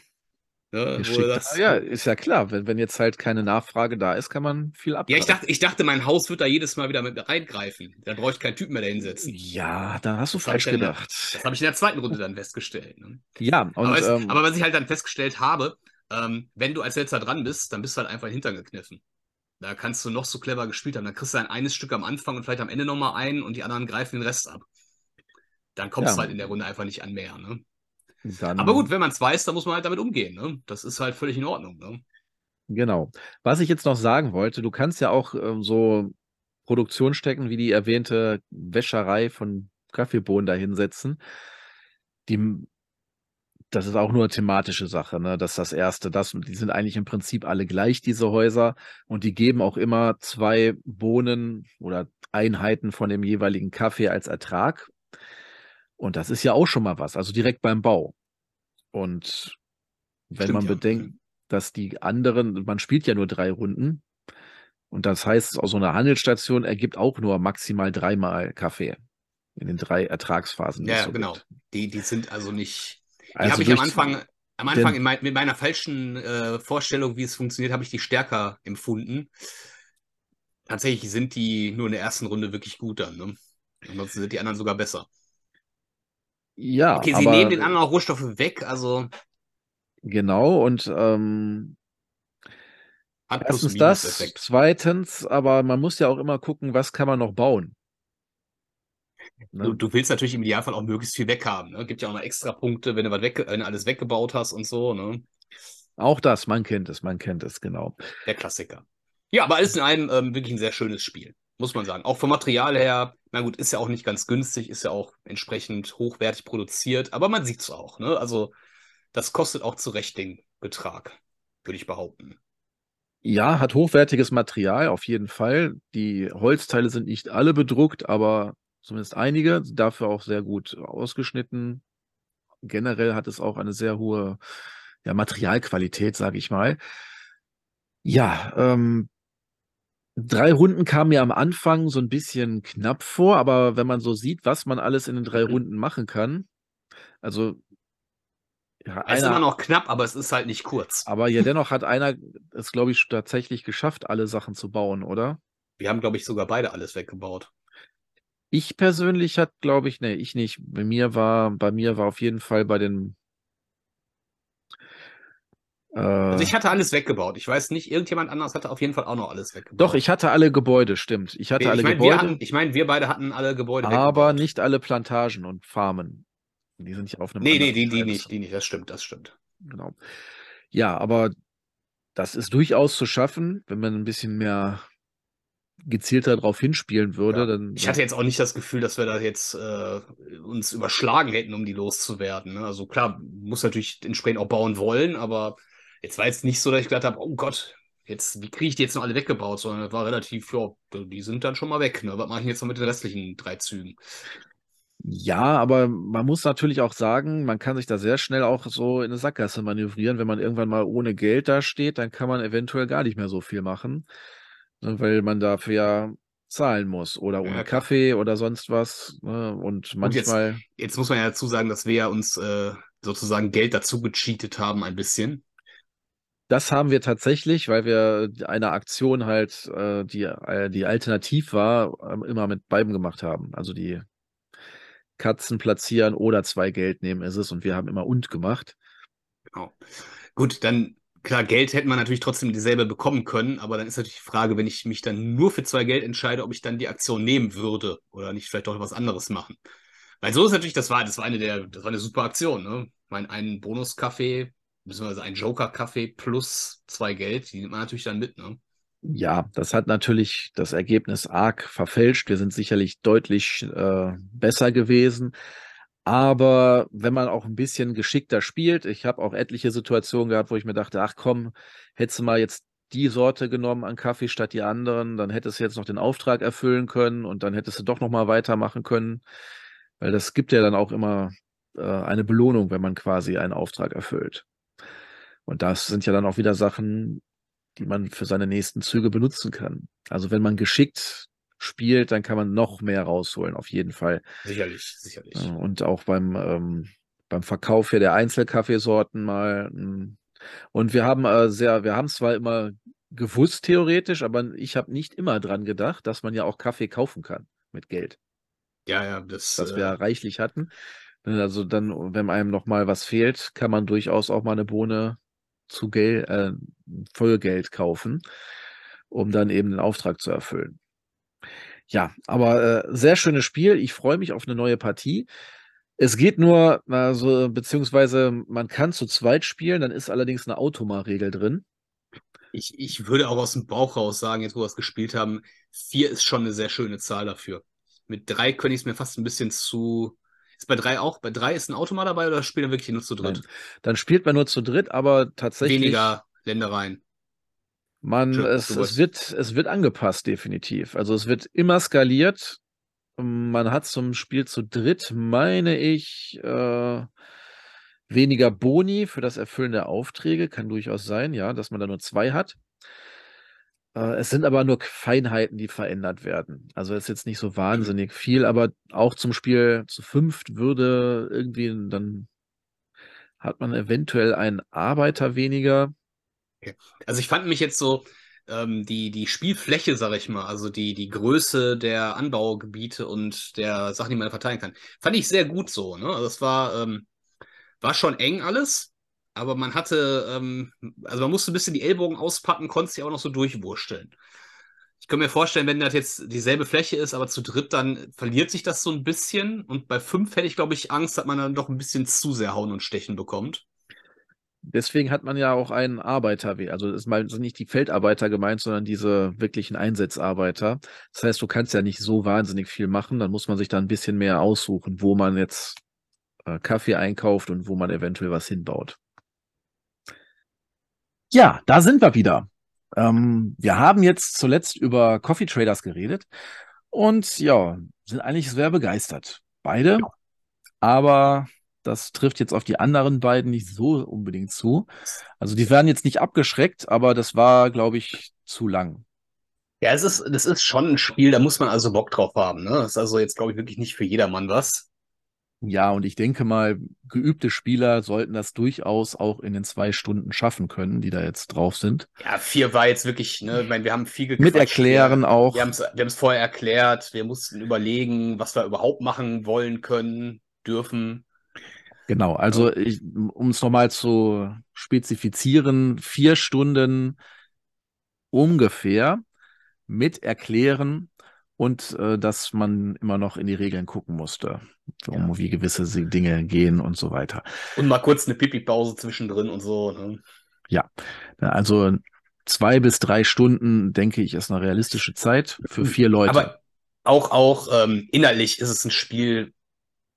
Ne? Das, ja, ist ja klar. Wenn, wenn jetzt halt keine Nachfrage da ist, kann man viel Ja, abgreifen. ich dachte, ich dachte, mein Haus wird da jedes Mal wieder mit reingreifen. Da brauche ich keinen Typen mehr dahinsetzen. Ja, da hast du Das falsch dann- gedacht. Das habe ich in der zweiten Runde dann festgestellt. Ne? Ja, und aber, es, ähm, aber was ich halt dann festgestellt habe, ähm, wenn du als letzter dran bist, dann bist du halt einfach in den Hintern gekniffen. Da kannst du noch so clever gespielt haben. Dann kriegst du ein eines Stück am Anfang und vielleicht am Ende nochmal ein und die anderen greifen den Rest ab. Dann kommst Ja. du halt in der Runde einfach nicht an mehr. Ne? dann, Aber gut, wenn man es weiß, dann muss man halt damit umgehen. Ne? Das ist halt völlig in Ordnung. Ne? Genau. Was ich jetzt noch sagen wollte, du kannst ja auch ähm, so Produktion stecken, wie die erwähnte Wäscherei von Kaffeebohnen da hinsetzen. Die, das ist auch nur eine thematische Sache, ne? Das ist das Erste. Das, die sind eigentlich im Prinzip alle gleich, diese Häuser. Und die geben auch immer zwei Bohnen oder Einheiten von dem jeweiligen Kaffee als Ertrag. Und das ist ja auch schon mal was, also direkt beim Bau. Und wenn Stimmt, man ja. bedenkt, dass die anderen, man spielt ja nur drei Runden. Und das heißt, auch so eine Handelsstation ergibt auch nur maximal dreimal Kaffee in den drei Ertragsphasen. Ja, ja, so genau. gibt. Die, die sind also nicht. Also habe ich am Anfang, am Anfang mein, mit meiner falschen äh, Vorstellung, wie es funktioniert, habe ich die stärker empfunden. Tatsächlich sind die nur in der ersten Runde wirklich gut dann. Ne? Ansonsten sind die anderen sogar besser. Ja, Okay, sie aber nehmen den anderen auch Rohstoffe weg, also Genau, und ähm, erstens das, zweitens, aber man muss ja auch immer gucken, was kann man noch bauen. Du, Ne? du willst natürlich im Idealfall auch möglichst viel weghaben. Ne? Gibt ja auch noch extra Punkte, wenn du, was weg, wenn du alles weggebaut hast und so. Ne? Auch das, man kennt es, man kennt es, genau. Der Klassiker. Ja, aber alles in allem ähm, wirklich ein sehr schönes Spiel, muss man sagen. Auch vom Material her, na gut, ist ja auch nicht ganz günstig, ist ja auch entsprechend hochwertig produziert, aber man sieht es auch. Ne? Also, das kostet auch zu Recht den Betrag, würde ich behaupten. Ja, hat hochwertiges Material, auf jeden Fall. Die Holzteile sind nicht alle bedruckt, aber zumindest einige, dafür auch sehr gut ausgeschnitten. Generell hat es auch eine sehr hohe ja, Materialqualität, sage ich mal. Ja, ähm, drei Runden kamen mir am Anfang so ein bisschen knapp vor, aber wenn man so sieht, was man alles in den drei Runden machen kann, also ja, Es ist immer noch knapp, aber es ist halt nicht kurz. aber ja, dennoch hat einer es, glaube ich, tatsächlich geschafft, alle Sachen zu bauen, oder? Wir haben, glaube ich, sogar beide alles weggebaut. Ich persönlich hat, glaube ich, nee, ich nicht. Bei mir war, bei mir war auf jeden Fall bei den Also äh, ich hatte alles weggebaut. Ich weiß nicht, irgendjemand anders hatte auf jeden Fall auch noch alles weggebaut. doch, ich hatte alle Gebäude, stimmt. Ich hatte ich alle meine, wir, Gebäude, hatten, ich mein, wir beide hatten alle Gebäude aber weggebaut. nicht alle Plantagen und Farmen. Die sind ja auf einem Nee, nee, die, die nicht, die nicht. Das stimmt, das stimmt. Genau. Ja, aber das ist durchaus zu schaffen, wenn man ein bisschen mehr gezielter drauf hinspielen würde, Ja. dann. Ich hatte jetzt auch nicht das Gefühl, dass wir da jetzt äh, uns überschlagen hätten, um die loszuwerden. Ne? Also klar, muss natürlich entsprechend auch bauen wollen, aber jetzt war jetzt nicht so, dass ich gedacht habe, oh Gott, jetzt, wie kriege ich die jetzt noch alle weggebaut, sondern es war relativ, ja, die sind dann schon mal weg. Ne? Was mache ich jetzt noch mit den restlichen drei Zügen? Ja, aber man muss natürlich auch sagen, man kann sich da sehr schnell auch so in eine Sackgasse manövrieren. Wenn man irgendwann mal ohne Geld dasteht, dann kann man eventuell gar nicht mehr so viel machen, weil man dafür ja zahlen muss oder ohne Ja. Kaffee oder sonst was. ne, Und Und jetzt- manchmal, Jetzt muss man ja dazu sagen, dass wir ja uns äh, sozusagen Geld dazu gecheatet haben, ein bisschen. das haben wir tatsächlich, weil wir eine Aktion halt, äh, die, äh, die alternativ war, ähm, immer mit beiden gemacht haben. Also die Katzen platzieren oder zwei Geld nehmen ist es und wir haben immer und gemacht. Genau. Gut, dann, klar, Geld hätten wir natürlich trotzdem dieselbe bekommen können, aber dann ist natürlich die Frage, wenn ich mich dann nur für zwei Geld entscheide, ob ich dann die Aktion nehmen würde oder nicht vielleicht doch was anderes machen. Weil so ist natürlich, das war, das war eine der, das war eine super Aktion, ne? Ich meine, einen Bonus-Kaffee, beziehungsweise ein Joker-Kaffee plus zwei Geld, die nimmt man natürlich dann mit, ne? Ja, das hat natürlich das Ergebnis arg verfälscht. Wir sind sicherlich deutlich äh, besser gewesen. Aber wenn man auch ein bisschen geschickter spielt, ich habe auch etliche Situationen gehabt, wo ich mir dachte, ach komm, hättest du mal jetzt die Sorte genommen an Kaffee statt die anderen, dann hättest du jetzt noch den Auftrag erfüllen können und dann hättest du doch noch mal weitermachen können, weil das gibt ja dann auch immer äh, eine Belohnung, wenn man quasi einen Auftrag erfüllt. Und das sind ja dann auch wieder Sachen, die man für seine nächsten Züge benutzen kann. Also wenn man geschickt spielt, dann kann man noch mehr rausholen, auf jeden Fall. Sicherlich, sicherlich. Ja, Und auch beim, ähm, beim Verkauf hier der Einzelkaffeesorten mal. mm. Und wir haben äh, sehr, wir haben es zwar immer gewusst theoretisch, aber ich habe nicht immer dran gedacht, dass man ja auch Kaffee kaufen kann mit Geld, Ja, ja, das, äh, wir reichlich hatten. Also dann, wenn einem noch mal was fehlt, kann man durchaus auch mal eine Bohne zu Geld, äh, Vollgeld kaufen, um dann eben den Auftrag zu erfüllen. Ja, aber äh, sehr schönes Spiel. Ich freue mich auf eine neue Partie. Es geht nur, also, beziehungsweise man kann zu zweit spielen, dann ist allerdings eine Automa-Regel drin. Ich, ich würde auch aus dem Bauch raus sagen, jetzt wo wir es gespielt haben, vier ist schon eine sehr schöne Zahl dafür. Mit drei könnte ich es mir fast ein bisschen zu. Ist bei drei auch? Bei drei ist ein Automat dabei oder spielen wir wirklich nur zu dritt? Dann spielt man nur zu dritt, aber tatsächlich, Weniger Ländereien. Man, Schön, es, es wird, es wird angepasst, definitiv. Also es wird immer skaliert. Man hat zum Spiel zu dritt, meine ich, äh, weniger Boni für das Erfüllen der Aufträge. Kann durchaus sein, ja, dass man da nur zwei hat. Äh, es sind aber nur Feinheiten, die verändert werden. Also es ist jetzt nicht so wahnsinnig viel, aber auch zum Spiel zu fünft würde irgendwie, dann hat man eventuell einen Arbeiter weniger. Also ich fand mich jetzt so, ähm, die, die Spielfläche, sag ich mal, also die, die Größe der Anbaugebiete und der Sachen, die man verteilen kann, fand ich sehr gut so. Ne? Also es war, ähm, war schon eng alles, aber man hatte, ähm, also man musste ein bisschen die Ellbogen auspacken, konnte sich auch noch so durchwursteln. Ich kann mir vorstellen, wenn das jetzt dieselbe Fläche ist, aber zu dritt, dann verliert sich das so ein bisschen. Und bei fünf hätte ich, glaube ich, Angst, dass man dann doch ein bisschen zu sehr Hauen und Stechen bekommt. Deswegen hat man ja auch einen Arbeiter, also das sind nicht die Feldarbeiter gemeint, sondern diese wirklichen Einsatzarbeiter. Das heißt, du kannst ja nicht so wahnsinnig viel machen, dann muss man sich da ein bisschen mehr aussuchen, wo man jetzt äh, Kaffee einkauft und wo man eventuell was hinbaut. Ja, da sind wir wieder. Ähm, wir haben jetzt zuletzt über Coffee Traders geredet und ja, sind eigentlich sehr begeistert. Beide. Aber das trifft jetzt auf die anderen beiden nicht so unbedingt zu. Also die werden jetzt nicht abgeschreckt, aber das war, glaube ich, zu lang. Ja, es ist, das ist schon ein Spiel, da muss man also Bock drauf haben. Ne? Das ist also jetzt, glaube ich, wirklich nicht für jedermann was. Ja, und ich denke mal, geübte Spieler sollten das durchaus auch in den zwei Stunden schaffen können, die da jetzt drauf sind. Ja, vier war jetzt wirklich, ne, ich meine, wir haben viel gequatscht. Mit erklären wir, auch. Wir haben es vorher erklärt, wir mussten überlegen, was wir überhaupt machen wollen können, dürfen. Genau, also um es nochmal zu spezifizieren, vier Stunden ungefähr mit Erklären und äh, dass man immer noch in die Regeln gucken musste, um ja. wie gewisse Dinge gehen und so weiter. Und mal kurz eine Pipi-Pause zwischendrin und so. Ne? Ja, also zwei bis drei Stunden, denke ich, ist eine realistische Zeit für hm. vier Leute. Aber auch, auch ähm, innerlich ist es ein Spiel,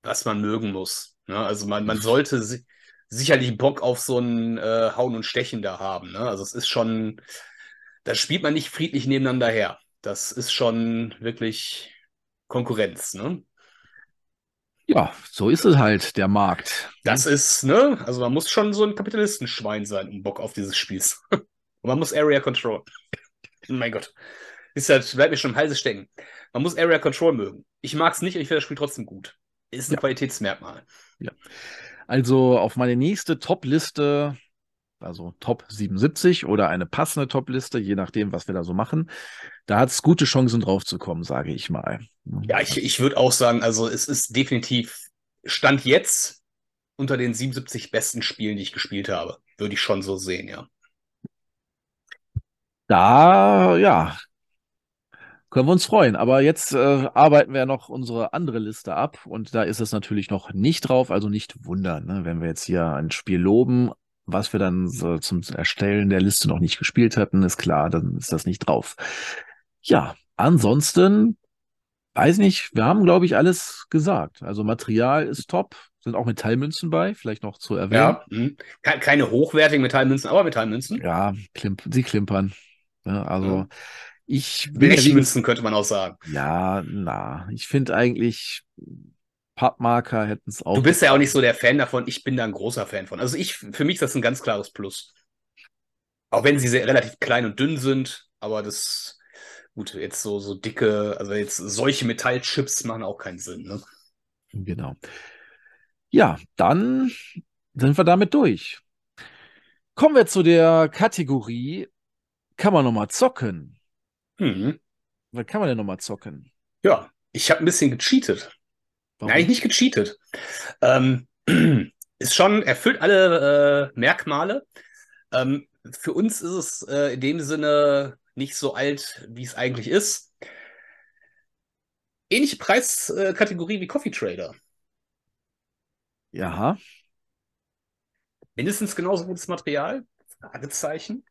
was man mögen muss. Ne? Also man, man sollte si sicherlich Bock auf so ein äh, Hauen und Stechen da haben. Ne? Also es ist schon, da spielt man nicht friedlich nebeneinander her. Das ist schon wirklich Konkurrenz, ne? Ja, so ist es halt, der Markt. Das ist, ne? Also man muss schon so ein Kapitalistenschwein sein, um Bock auf dieses Spiel. Und man muss Area Control. mein Gott. Ist halt, bleibt mir schon im Halse stecken. Man muss Area Control mögen. Ich mag es nicht, ich finde das Spiel trotzdem gut. Ist ein ja. Qualitätsmerkmal. Ja. Also auf meine nächste Top-Liste, also Top 77 oder eine passende Top-Liste, je nachdem, was wir da so machen, da hat es gute Chancen drauf zu kommen, sage ich mal. Ja, ich, ich würde auch sagen, also es ist definitiv Stand jetzt unter den 77 besten Spielen, die ich gespielt habe. Würde ich schon so sehen, ja. Da, ja, können wir uns freuen. Aber jetzt äh, arbeiten wir noch unsere andere Liste ab und da ist es natürlich noch nicht drauf, also nicht wundern, ne? wenn wir jetzt hier ein Spiel loben, was wir dann so zum Erstellen der Liste noch nicht gespielt hatten, ist klar, dann ist das nicht drauf. Ja, ansonsten, weiß nicht, wir haben, glaube ich, alles gesagt. Also Material ist top, sind auch Metallmünzen bei, vielleicht noch zu erwähnen. Ja, hm. keine hochwertigen Metallmünzen, aber Metallmünzen. Ja, klimp sie klimpern. Ja, also ja. Ich Blechmünzen könnte man auch sagen. Ja, na, ich finde eigentlich, Pappmarker hätten es auch. Du bist ja auch nicht so der Fan davon. Ich bin da ein großer Fan von. Also ich, für mich ist das ein ganz klares Plus. Auch wenn sie sehr, relativ klein und dünn sind, aber das, gut, jetzt so, so dicke, also jetzt solche Metallchips machen auch keinen Sinn, ne? Genau. Ja, dann sind wir damit durch. Kommen wir zu der Kategorie, kann man nochmal zocken? Mhm. Was kann man denn nochmal zocken? Ja, ich habe ein bisschen gecheatet. Warum? Eigentlich nicht gecheatet. Ähm, ist schon, erfüllt alle äh, Merkmale. Ähm, für uns ist es äh, in dem Sinne nicht so alt, wie es eigentlich ist. Ähnliche Preiskategorie wie Coffee Trader. Ja. Mindestens genauso gutes Material? Fragezeichen.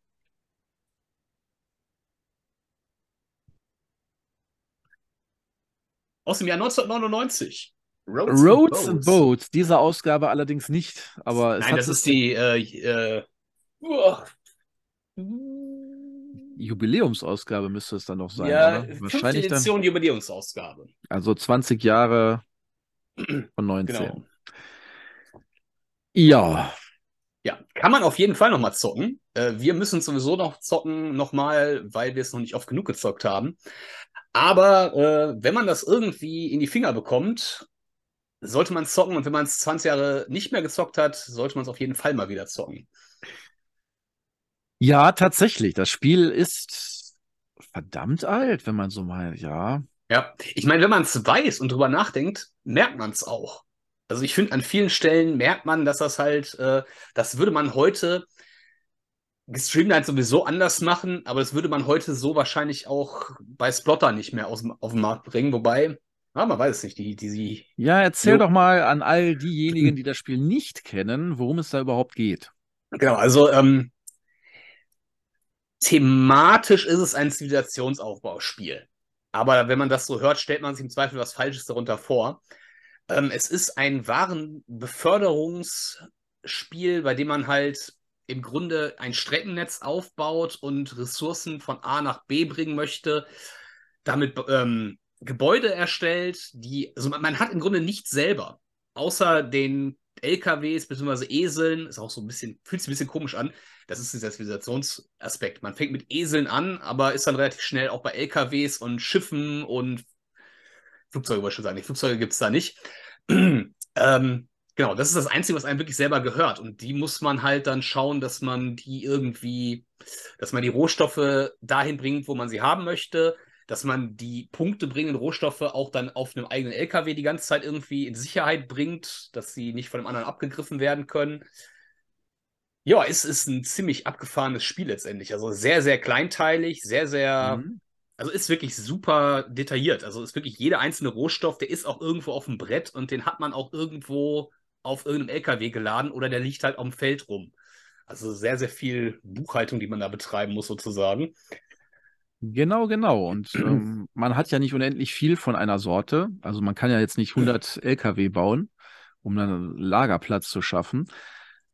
Aus dem Jahr 1999. Roads, Roads and, Boats. and, Boats. Diese Ausgabe allerdings nicht, aber Nein, das ist die äh, äh, Jubiläumsausgabe müsste es dann noch sein. Ja, oder? wahrscheinlich Edition dann, Jubiläumsausgabe. Also 20 Jahre von 19. Genau. Ja. Ja, kann man auf jeden Fall nochmal zocken. Äh, wir müssen sowieso noch zocken, nochmal, weil wir es noch nicht oft genug gezockt haben. Aber äh, wenn man das irgendwie in die Finger bekommt, sollte man zocken. Und wenn man es 20 Jahre nicht mehr gezockt hat, sollte man es auf jeden Fall mal wieder zocken. Ja, tatsächlich. Das Spiel ist verdammt alt, wenn man so meint, ja. Ja, ich meine, wenn man es weiß und drüber nachdenkt, merkt man es auch. Also ich finde, an vielen Stellen merkt man, dass das halt, äh, das würde man heute gestreamlined sowieso anders machen, aber das würde man heute so wahrscheinlich auch bei Splotter nicht mehr aus, auf den Markt bringen. Wobei, ah, man weiß es nicht, die, die, die Ja, erzähl doch mal an all diejenigen, die das Spiel nicht kennen, worum es da überhaupt geht. Genau, also ähm, thematisch ist es ein Zivilisationsaufbauspiel. Aber wenn man das so hört, stellt man sich im Zweifel was Falsches darunter vor. Ähm, es ist ein wahren Beförderungsspiel, bei dem man halt im Grunde ein Streckennetz aufbaut und Ressourcen von A nach B bringen möchte, damit ähm, Gebäude erstellt, die, also man, man, hat im Grunde nichts selber, außer den LKWs bzw. Eseln, ist auch so ein bisschen, fühlt sich ein bisschen komisch an. Das ist dieser Zivilisationsaspekt. Man fängt mit Eseln an, aber ist dann relativ schnell auch bei LKWs und Schiffen und Flugzeuge, wollte ich schon sagen. Die Flugzeuge gibt es da nicht. ähm, Genau, das ist das Einzige, was einem wirklich selber gehört. Und die muss man halt dann schauen, dass man die irgendwie, dass man die Rohstoffe dahin bringt, wo man sie haben möchte, dass man die Punkte bringenden Rohstoffe auch dann auf einem eigenen LKW die ganze Zeit irgendwie in Sicherheit bringt, dass sie nicht von dem anderen abgegriffen werden können. Ja, es ist ein ziemlich abgefahrenes Spiel letztendlich. Also sehr, sehr kleinteilig, sehr, sehr. Mhm. Also ist wirklich super detailliert. Also ist wirklich jeder einzelne Rohstoff, der ist auch irgendwo auf dem Brett und den hat man auch irgendwo auf irgendeinem LKW geladen oder der liegt halt dem Feld rum. Also sehr, sehr viel Buchhaltung, die man da betreiben muss, sozusagen. Genau, genau. Und ähm, man hat ja nicht unendlich viel von einer Sorte. Also man kann ja jetzt nicht 100 LKW bauen, um dann einen Lagerplatz zu schaffen,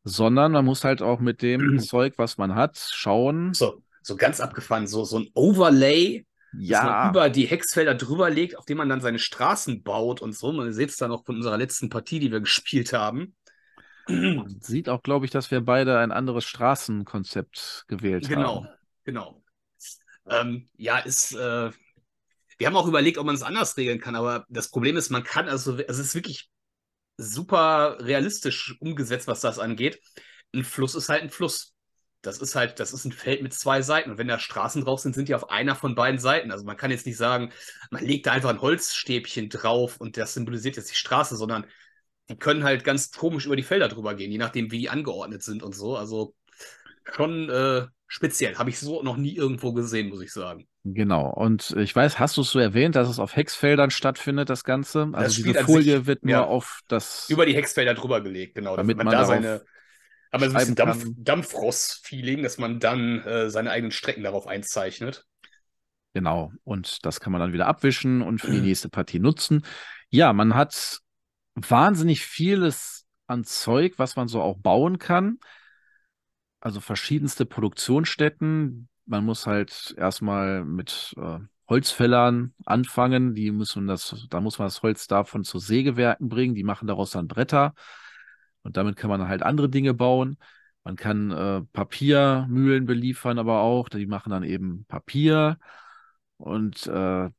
sondern man muss halt auch mit dem Zeug, was man hat, schauen. So, so ganz abgefahren, so, so ein Overlay ja. dass man über die Hexfelder drüber legt, auf dem man dann seine Straßen baut und so. Man sieht es dann auch von unserer letzten Partie, die wir gespielt haben. Man sieht auch, glaube ich, dass wir beide ein anderes Straßenkonzept gewählt genau, haben. Genau, genau. Ähm, ja, ist. Äh, wir haben auch überlegt, ob man es anders regeln kann, aber das Problem ist, man kann, also, also es ist wirklich super realistisch umgesetzt, was das angeht. Ein Fluss ist halt ein Fluss das ist halt, das ist ein Feld mit zwei Seiten. Und wenn da Straßen drauf sind, sind die auf einer von beiden Seiten. Also man kann jetzt nicht sagen, man legt da einfach ein Holzstäbchen drauf und das symbolisiert jetzt die Straße, sondern die können halt ganz komisch über die Felder drüber gehen, je nachdem, wie die angeordnet sind und so. Also schon äh, speziell. Habe ich so noch nie irgendwo gesehen, muss ich sagen. Genau. Und ich weiß, hast du es so erwähnt, dass es auf Hexfeldern stattfindet, das Ganze? Also das diese Folie wird nur ja, auf das. Über die Hexfelder drüber gelegt, genau. Damit man, man da seine aber so ein bisschen Dampf, Dampfrost-Feeling, dass man dann äh, seine eigenen Strecken darauf einzeichnet. Genau, und das kann man dann wieder abwischen und für die nächste Partie nutzen. Ja, man hat wahnsinnig vieles an Zeug, was man so auch bauen kann. Also verschiedenste Produktionsstätten. Man muss halt erstmal mit äh, Holzfällern anfangen. Die müssen das, da muss man das Holz davon zu Sägewerken bringen. Die machen daraus dann Bretter. Und damit kann man halt andere Dinge bauen. Man kann äh, Papiermühlen beliefern, aber auch. Die machen dann eben Papier. Und äh,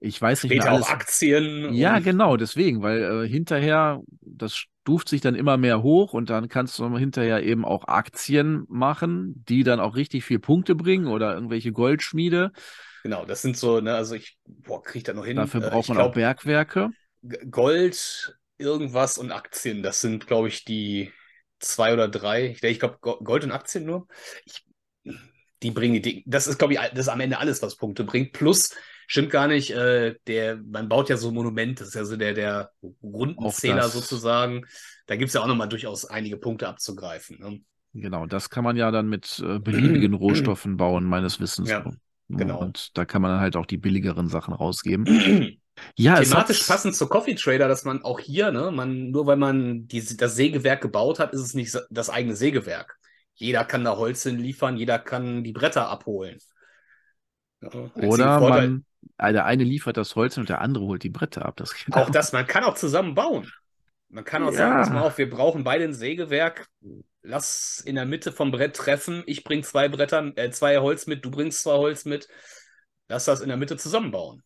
ich weiß nicht Später mehr alles. auch Aktien. Ja, genau, deswegen, weil äh, hinterher, das stuft sich dann immer mehr hoch und dann kannst du hinterher eben auch Aktien machen, die dann auch richtig viel Punkte bringen oder irgendwelche Goldschmiede. Genau, das sind so, ne, also ich, boah, krieg ich da noch hin. Dafür äh, braucht man glaub, auch Bergwerke. Gold irgendwas und Aktien. Das sind, glaube ich, die zwei oder drei. Ich, ich glaube, Gold und Aktien nur. Ich, die bringen die, das ist, glaube ich, das ist am Ende alles, was Punkte bringt. Plus, stimmt gar nicht, äh, der, man baut ja so Monumente, das ist ja so der, der Rundenzähler sozusagen. Da gibt es ja auch nochmal durchaus einige Punkte abzugreifen. Ne? Genau, das kann man ja dann mit äh, beliebigen Rohstoffen bauen, meines Wissens. Ja, genau. Und da kann man dann halt auch die billigeren Sachen rausgeben. Ja, Thematisch passend zu Coffee Trader, dass man auch hier, ne, man, nur weil man die, das Sägewerk gebaut hat, ist es nicht das eigene Sägewerk. Jeder kann da Holz hinliefern, jeder kann die Bretter abholen. Ja, Oder man, der eine liefert das Holz und der andere holt die Bretter ab. Das auch das, man kann auch zusammen bauen. Man kann auch ja. sagen, pass mal auf, wir brauchen beide ein Sägewerk. Lass in der Mitte vom Brett treffen. Ich bring zwei Bretter, äh, zwei Holz mit, du bringst zwei Holz mit. Lass das in der Mitte zusammenbauen.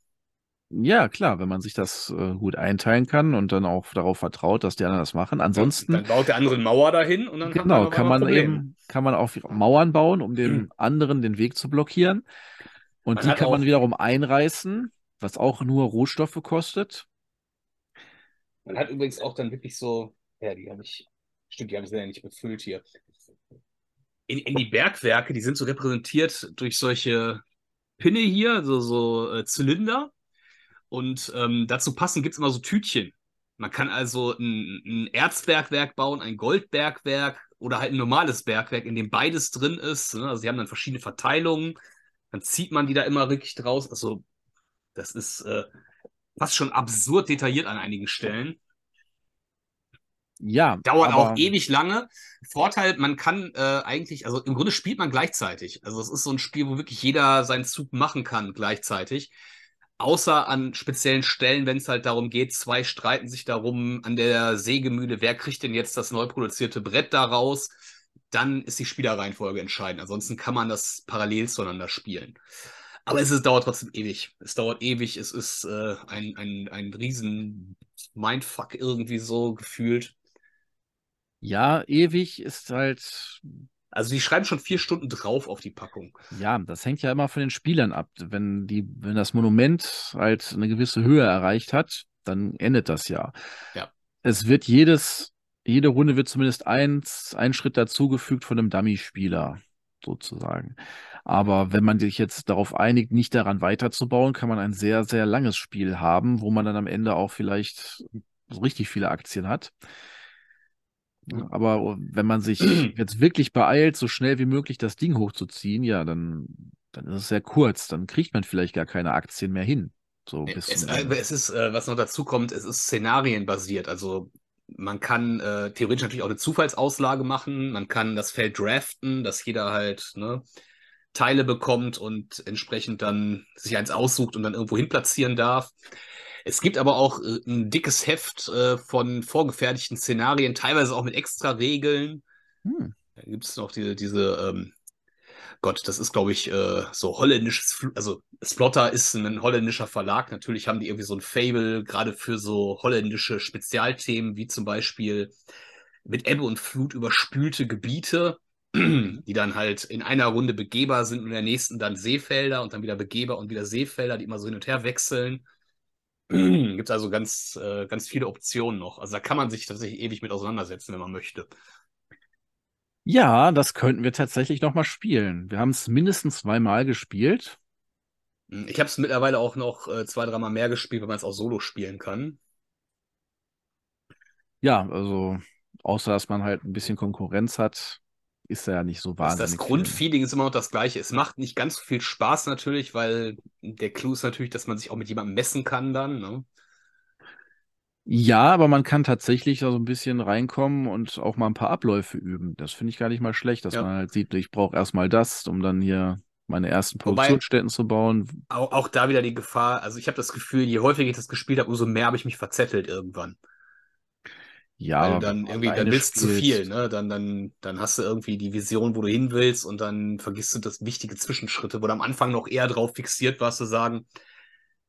Ja, klar, wenn man sich das äh, gut einteilen kann und dann auch darauf vertraut, dass die anderen das machen. Ansonsten. Dann baut der andere eine Mauer dahin und dann genau, kann man eben, kann man auch Mauern bauen, um dem mhm. anderen den Weg zu blockieren. Und man die kann man wiederum einreißen, was auch nur Rohstoffe kostet. Man hat übrigens auch dann wirklich so, ja, die habe ich, stimmt, die habe ich ja nicht befüllt hier. In, in die Bergwerke, die sind so repräsentiert durch solche Pinne hier, so, so äh, Zylinder. Und ähm, dazu passend gibt es immer so Tütchen. Man kann also ein, ein Erzbergwerk bauen, ein Goldbergwerk oder halt ein normales Bergwerk, in dem beides drin ist. Ne? Also sie haben dann verschiedene Verteilungen. Dann zieht man die da immer richtig draus. Also das ist äh, fast schon absurd detailliert an einigen Stellen. Ja. Dauert auch ewig lange. Vorteil, man kann äh, eigentlich, also im Grunde spielt man gleichzeitig. Also es ist so ein Spiel, wo wirklich jeder seinen Zug machen kann gleichzeitig. Außer an speziellen Stellen, wenn es halt darum geht, zwei streiten sich darum an der Sägemühle, wer kriegt denn jetzt das neu produzierte Brett daraus, dann ist die Spielerreihenfolge entscheidend. Ansonsten kann man das parallel zueinander spielen. Aber es ist, dauert trotzdem ewig. Es dauert ewig. Es ist äh, ein, ein, ein riesen Mindfuck irgendwie so gefühlt. Ja, ewig ist halt. Also die schreiben schon vier Stunden drauf auf die Packung. Ja, das hängt ja immer von den Spielern ab. Wenn die, wenn das Monument halt eine gewisse Höhe erreicht hat, dann endet das ja. Ja. Es wird jedes, jede Runde wird zumindest eins, ein Schritt dazugefügt von einem Dummy-Spieler, sozusagen. Aber wenn man sich jetzt darauf einigt, nicht daran weiterzubauen, kann man ein sehr, sehr langes Spiel haben, wo man dann am Ende auch vielleicht so richtig viele Aktien hat. Aber wenn man sich jetzt wirklich beeilt, so schnell wie möglich das Ding hochzuziehen, ja, dann, dann ist es sehr kurz. Dann kriegt man vielleicht gar keine Aktien mehr hin. So bis es, äh, es ist, äh, was noch dazu kommt, es ist szenarienbasiert. Also man kann äh, theoretisch natürlich auch eine Zufallsauslage machen. Man kann das Feld draften, dass jeder halt ne, Teile bekommt und entsprechend dann sich eins aussucht und dann irgendwo hin platzieren darf. Es gibt aber auch äh, ein dickes Heft äh, von vorgefertigten Szenarien, teilweise auch mit extra Regeln. Hm. Da gibt es noch diese, diese ähm, Gott, das ist, glaube ich, äh, so holländisches, Fl also Splotter ist ein holländischer Verlag. Natürlich haben die irgendwie so ein Fable, gerade für so holländische Spezialthemen, wie zum Beispiel mit Ebbe und Flut überspülte Gebiete, die dann halt in einer Runde begehbar sind und in der nächsten dann Seefelder und dann wieder begehbar und wieder Seefelder, die immer so hin und her wechseln. Gibt es also ganz, äh, ganz viele Optionen noch. Also da kann man sich tatsächlich ewig mit auseinandersetzen, wenn man möchte. Ja, das könnten wir tatsächlich noch mal spielen. Wir haben es mindestens zweimal gespielt. Hm, ich habe es mittlerweile auch noch äh, zwei, dreimal mehr gespielt, weil man es auch solo spielen kann. Ja, also außer dass man halt ein bisschen Konkurrenz hat, ist ja nicht so wahnsinnig. Das, das Grundfeeling ist immer noch das gleiche. Es macht nicht ganz so viel Spaß natürlich, weil der Clou ist natürlich, dass man sich auch mit jemandem messen kann dann. Ne? Ja, aber man kann tatsächlich so ein bisschen reinkommen und auch mal ein paar Abläufe üben. Das finde ich gar nicht mal schlecht, dass ja. man halt sieht, ich brauche erstmal das, um dann hier meine ersten Produktionsstätten Wobei, zu bauen. Auch, auch, da wieder die Gefahr, also ich habe das Gefühl, je häufiger ich das gespielt habe, umso mehr habe ich mich verzettelt irgendwann. Ja, Weil dann irgendwie, dann willst du zu viel, ne? Dann, dann, dann hast du irgendwie die Vision, wo du hin willst und dann vergisst du das wichtige Zwischenschritte, wo du am Anfang noch eher drauf fixiert warst, zu sagen,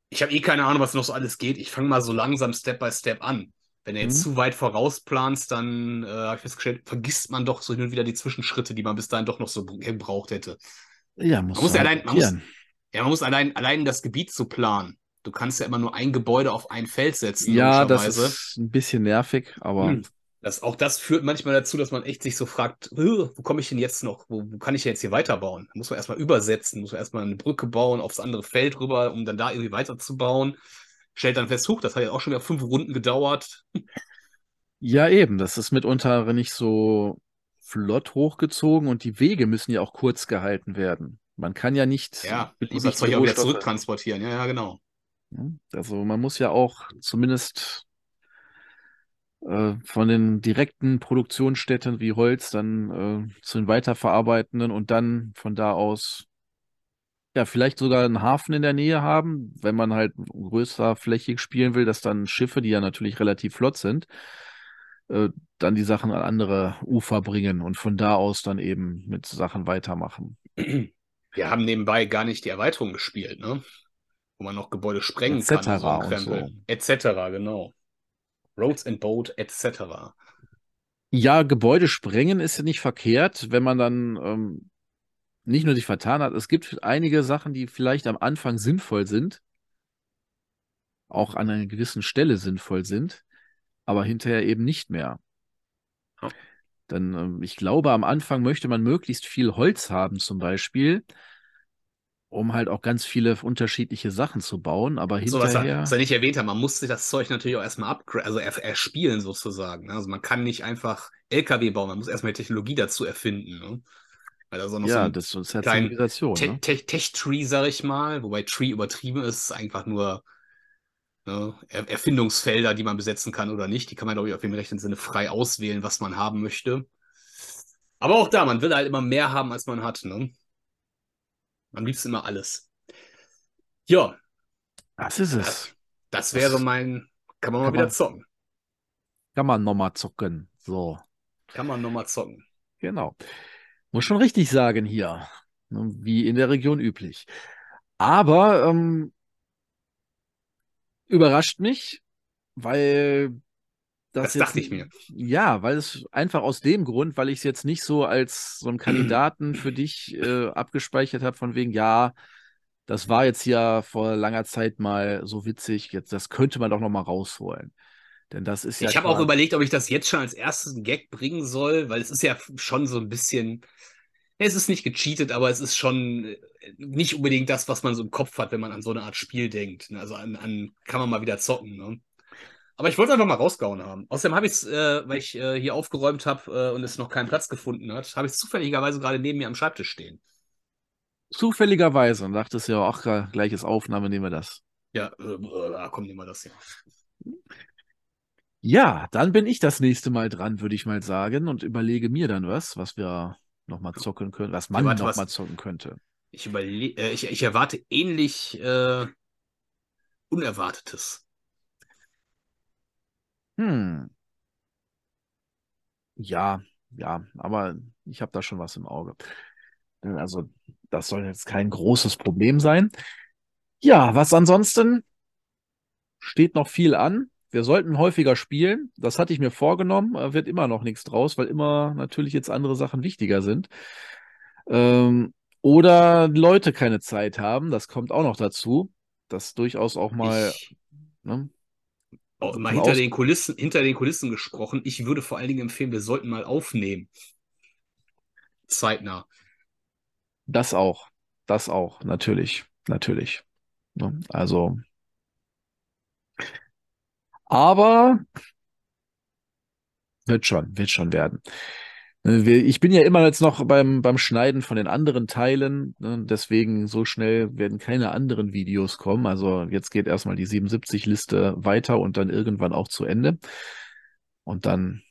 ich habe eh keine Ahnung, was noch so alles geht. Ich fange mal so langsam Step by Step an. Wenn du jetzt mhm. zu weit vorausplanst, dann äh, habe ich festgestellt, vergisst man doch so hin und wieder die Zwischenschritte, die man bis dahin doch noch so gebraucht hätte. Ja, muss man muss ja allein, man muss, ja, man muss allein, allein das Gebiet zu planen du kannst ja immer nur ein Gebäude auf ein Feld setzen. Ja, das ist ein bisschen nervig, aber. Hm. Das, auch das führt manchmal dazu, dass man echt sich so fragt, wo komme ich denn jetzt noch? Wo, wo kann ich denn jetzt hier weiterbauen? Da muss man erstmal übersetzen, muss man erstmal eine Brücke bauen aufs andere Feld rüber, um dann da irgendwie weiterzubauen. Stellt dann fest, huch, das hat ja auch schon wieder fünf Runden gedauert. Ja, eben. Das ist mitunter nicht so flott hochgezogen und die Wege müssen ja auch kurz gehalten werden. Man kann ja nicht. Ja, muss das Zeug auch wieder zurücktransportieren. Ja, ja, genau. Also man muss ja auch zumindest äh, von den direkten Produktionsstätten wie Holz dann äh, zu den weiterverarbeitenden und dann von da aus ja vielleicht sogar einen Hafen in der Nähe haben, wenn man halt größer flächig spielen will, dass dann Schiffe, die ja natürlich relativ flott sind, äh, dann die Sachen an andere Ufer bringen und von da aus dann eben mit Sachen weitermachen. Wir haben nebenbei gar nicht die Erweiterung gespielt, ne? Wo man noch Gebäude sprengen et kann. So und so. Etc. genau. Roads and Boat, etc. Ja, Gebäude sprengen ist ja nicht verkehrt, wenn man dann ähm, nicht nur sich vertan hat. Es gibt einige Sachen, die vielleicht am Anfang sinnvoll sind, auch an einer gewissen Stelle sinnvoll sind. aber hinterher eben nicht mehr. Denn äh, ich glaube, am Anfang möchte man möglichst viel Holz haben, zum Beispiel, um halt auch ganz viele unterschiedliche Sachen zu bauen. Aber So, hinterher. er, was er nicht erwähnt hat, man muss sich das Zeug natürlich auch erstmal upgraden, also er, erspielen sozusagen. ne? Also man kann nicht einfach LKW bauen, man muss erstmal die Technologie dazu erfinden. Ne? Weil da so noch so ja, ein das ist ja Zivilisation. Te- Ne? Te- Tech-Tree, sag ich mal, wobei Tree übertrieben ist, ist einfach nur ne, er Erfindungsfelder, die man besetzen kann oder nicht. Die kann man, glaube ich, auf dem rechten Sinne frei auswählen, was man haben möchte. Aber auch da, man will halt immer mehr haben, als man hat. Ne? Am liebsten immer alles. Ja, Das ist es. das, das wäre mein. Kann man mal Kann wieder man- zocken. Kann man nochmal zocken. So, Kann man nochmal zocken. genau. Muss schon richtig sagen hier. Ne, Wie in der Region üblich. Aber ähm, überrascht mich, weil das, Das dachte ich mir. Ja, weil es einfach aus dem Grund, weil ich es jetzt nicht so als so einen Kandidaten für dich äh, abgespeichert habe, von wegen, ja, das war jetzt ja vor langer Zeit mal so witzig, jetzt das könnte man doch noch mal rausholen. Denn das ist ja ich habe auch überlegt, ob ich das jetzt schon als erstes Gag bringen soll, weil es ist ja schon so ein bisschen. Es ist nicht gecheatet, aber es ist schon äh, nicht unbedingt das, was man so im Kopf hat, wenn man an so eine Art Spiel denkt. ne? Also an, an kann man mal wieder zocken. Ne? Aber ich wollte es einfach mal rausgehauen haben. Außerdem habe ich es, äh, weil ich äh, hier aufgeräumt habe äh, und es noch keinen Platz gefunden hat, habe ich es zufälligerweise gerade neben mir am Schreibtisch stehen. zufälligerweise und dachtest ja auch gra- gleiches Aufnahme, nehmen wir das. Ja, äh, äh, da kommt immer das hier. Ja, dann bin ich das nächste Mal dran, würde ich mal sagen, und überlege mir dann was, was wir noch mal zocken können, was man Ja, warte, noch was- mal zocken könnte. Ich, überle äh, ich, ich erwarte ähnlich äh, Unerwartetes. Hm. Ja, ja, aber ich habe da schon was im Auge. Also, das soll jetzt kein großes Problem sein. Ja, was ansonsten steht noch viel an. Wir sollten häufiger spielen. Das hatte ich mir vorgenommen. äh, Wird immer noch nichts draus, weil immer natürlich jetzt andere Sachen wichtiger sind. Ähm, oder Leute keine Zeit haben. Das kommt auch noch dazu. Das durchaus auch mal, Ich, ne? Mal zum hinter den Kulissen, hinter den Kulissen gesprochen, ich würde vor allen Dingen empfehlen, wir sollten mal aufnehmen. Zeitnah. Das auch. Das auch, natürlich. Natürlich. Ne? Also. Aber wird schon, wird schon werden. Äh, Ich bin ja immer jetzt noch beim, beim Schneiden von den anderen Teilen, ne? Deswegen so schnell werden keine anderen Videos kommen. Also jetzt geht erstmal die 77-Liste weiter und dann irgendwann auch zu Ende. Und dann,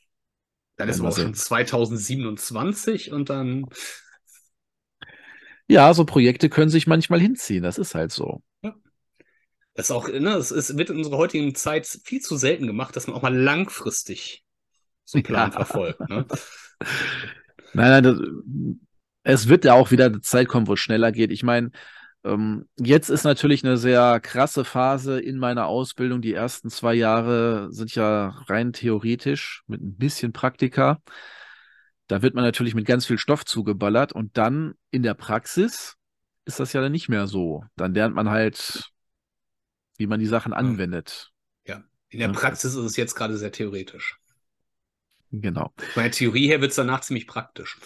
Dann ist wir auch schon 2027 und dann. ja, so Projekte können sich manchmal hinziehen. Das ist halt so. Das ist auch, ne, es ist, wird in unserer heutigen Zeit viel zu selten gemacht, dass man auch mal langfristig so einen Plan Ja. verfolgt. Ne? Nein, nein, das, es wird ja auch wieder eine Zeit kommen, wo es schneller geht. Ich meine, ähm, jetzt ist natürlich eine sehr krasse Phase in meiner Ausbildung. Die ersten zwei Jahre sind ja rein theoretisch mit ein bisschen Praktika. Da wird man natürlich mit ganz viel Stoff zugeballert und dann in der Praxis ist das ja dann nicht mehr so. Dann lernt man halt, wie man die Sachen anwendet. In der Ja. Praxis ist es jetzt gerade sehr theoretisch. Genau. Von der Theorie her wird es danach ziemlich praktisch.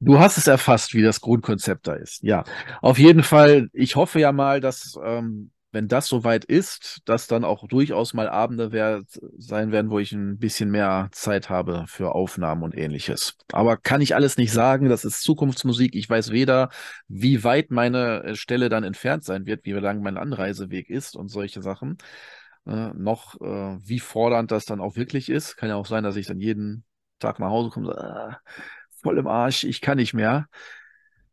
Du hast es erfasst, wie das Grundkonzept da ist. Ja, auf jeden Fall. Ich hoffe ja mal, dass, ähm, wenn das soweit ist, dass dann auch durchaus mal Abende wer sein werden, wo ich ein bisschen mehr Zeit habe für Aufnahmen und ähnliches. Aber kann ich alles nicht sagen. Das ist Zukunftsmusik. Ich weiß weder, wie weit meine äh, Stelle dann entfernt sein wird, wie lang mein Anreiseweg ist und solche Sachen. Äh, noch, äh, wie fordernd das dann auch wirklich ist. Kann ja auch sein, dass ich dann jeden Tag nach Hause komme ah, voll im Arsch, ich kann nicht mehr.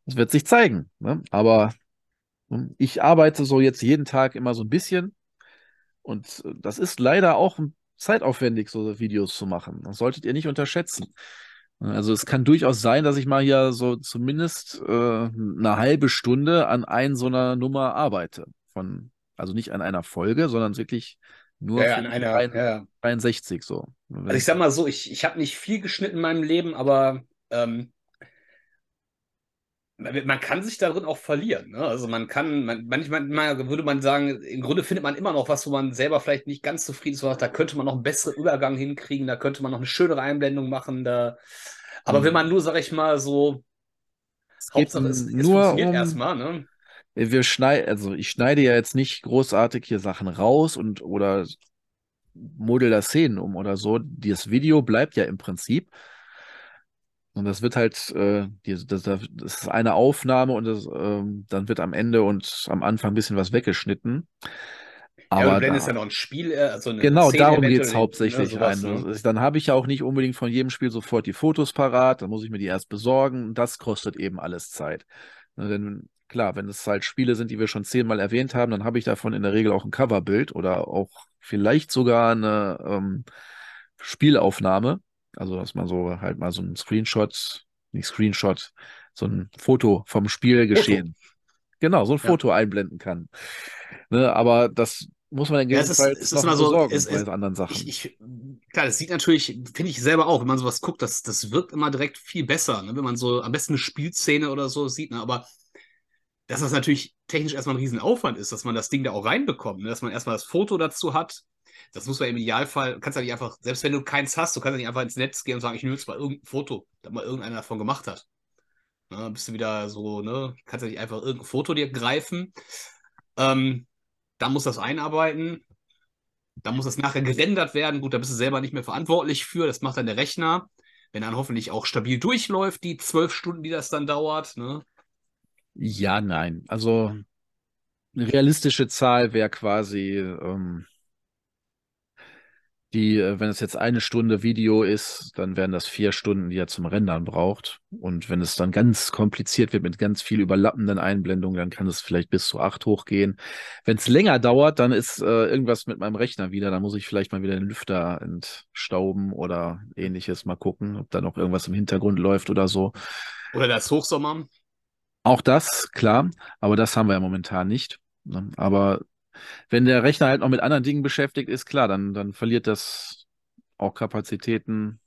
Das wird sich zeigen. Ne? Aber hm, ich arbeite so jetzt jeden Tag immer so ein bisschen. Und äh, das ist leider auch zeitaufwendig, so Videos zu machen. Das solltet ihr nicht unterschätzen. Also es kann durchaus sein, dass ich mal hier so zumindest äh, eine halbe Stunde an ein so einer Nummer arbeite. Von, also nicht an einer Folge, sondern wirklich nur Ja, die einer, 63 ja. 63 so. Also ich sag mal so, ich, ich habe nicht viel geschnitten in meinem Leben, aber ähm, man kann sich darin auch verlieren. Ne? Also man kann, man, manchmal würde man sagen, im Grunde findet man immer noch was, wo man selber vielleicht nicht ganz zufrieden ist. Da könnte man noch einen besseren Übergang hinkriegen, da könnte man noch eine schönere Einblendung machen. Da. Aber mhm. wenn man nur, sag ich mal, so es Hauptsache es, es nur funktioniert um, erstmal, ne? Wir schneiden, also ich schneide ja jetzt nicht großartig hier Sachen raus und oder model da Szenen um oder so. Das Video bleibt ja im Prinzip. Und das wird halt, äh, die, das, das, ist eine Aufnahme und das, äh, dann wird am Ende und am Anfang ein bisschen was weggeschnitten. Aber ja, du blendest ja noch ein Spiel, also eine Genau, Szene darum geht es hauptsächlich ne, sowas, ein. Ne? Dann habe ich ja auch nicht unbedingt von jedem Spiel sofort die Fotos parat, dann muss ich mir die erst besorgen. Das kostet eben alles Zeit. Ne, denn klar, wenn es halt Spiele sind, die wir schon zehnmal erwähnt haben, dann habe ich davon in der Regel auch ein Coverbild oder auch vielleicht sogar eine ähm, Spielaufnahme. Also, dass man so halt mal so ein Screenshot, nicht Screenshot, so ein Foto vom Spielgeschehen. Foto. Genau, so ein Foto ja. einblenden kann. Ne, aber das muss man dann ja, es ist, es ist so, besorgen es, es, bei anderen Sachen. Ich, ich, klar, das sieht natürlich, finde ich selber auch, wenn man sowas guckt, das, das wirkt immer direkt viel besser, ne? wenn man so am besten eine Spielszene oder so sieht. Ne? Aber dass das natürlich technisch erstmal ein Riesenaufwand ist, dass man das Ding da auch reinbekommt, ne? dass man erstmal das Foto dazu hat. Das muss man im Idealfall, kannst ja nicht einfach, selbst wenn du keins hast, du kannst ja nicht einfach ins Netz gehen und sagen, ich nehme jetzt mal irgendein Foto, das mal irgendeiner davon gemacht hat. Ne? Bist du wieder so, ne, kannst ja nicht einfach irgendein Foto dir greifen. Ähm, da muss das einarbeiten. Da muss das nachher gerendert werden. Gut, da bist du selber nicht mehr verantwortlich für. Das macht dann der Rechner. Wenn dann hoffentlich auch stabil durchläuft, die zwölf Stunden, die das dann dauert. Ne? Ja, nein. Also eine realistische Zahl wäre quasi ähm, die, äh, wenn es jetzt eine Stunde Video ist, dann wären das vier Stunden, die er zum Rendern braucht. Und wenn es dann ganz kompliziert wird mit ganz viel überlappenden Einblendungen, dann kann es vielleicht bis zu acht hochgehen. Wenn es länger dauert, dann ist äh, irgendwas mit meinem Rechner wieder. Dann muss ich vielleicht mal wieder den Lüfter entstauben oder ähnliches mal gucken, ob da noch irgendwas im Hintergrund läuft oder so. Oder das Hochsommer. Auch das, klar, aber das haben wir ja momentan nicht. Ne? Aber wenn der Rechner halt noch mit anderen Dingen beschäftigt ist, klar, dann, dann verliert das auch Kapazitäten.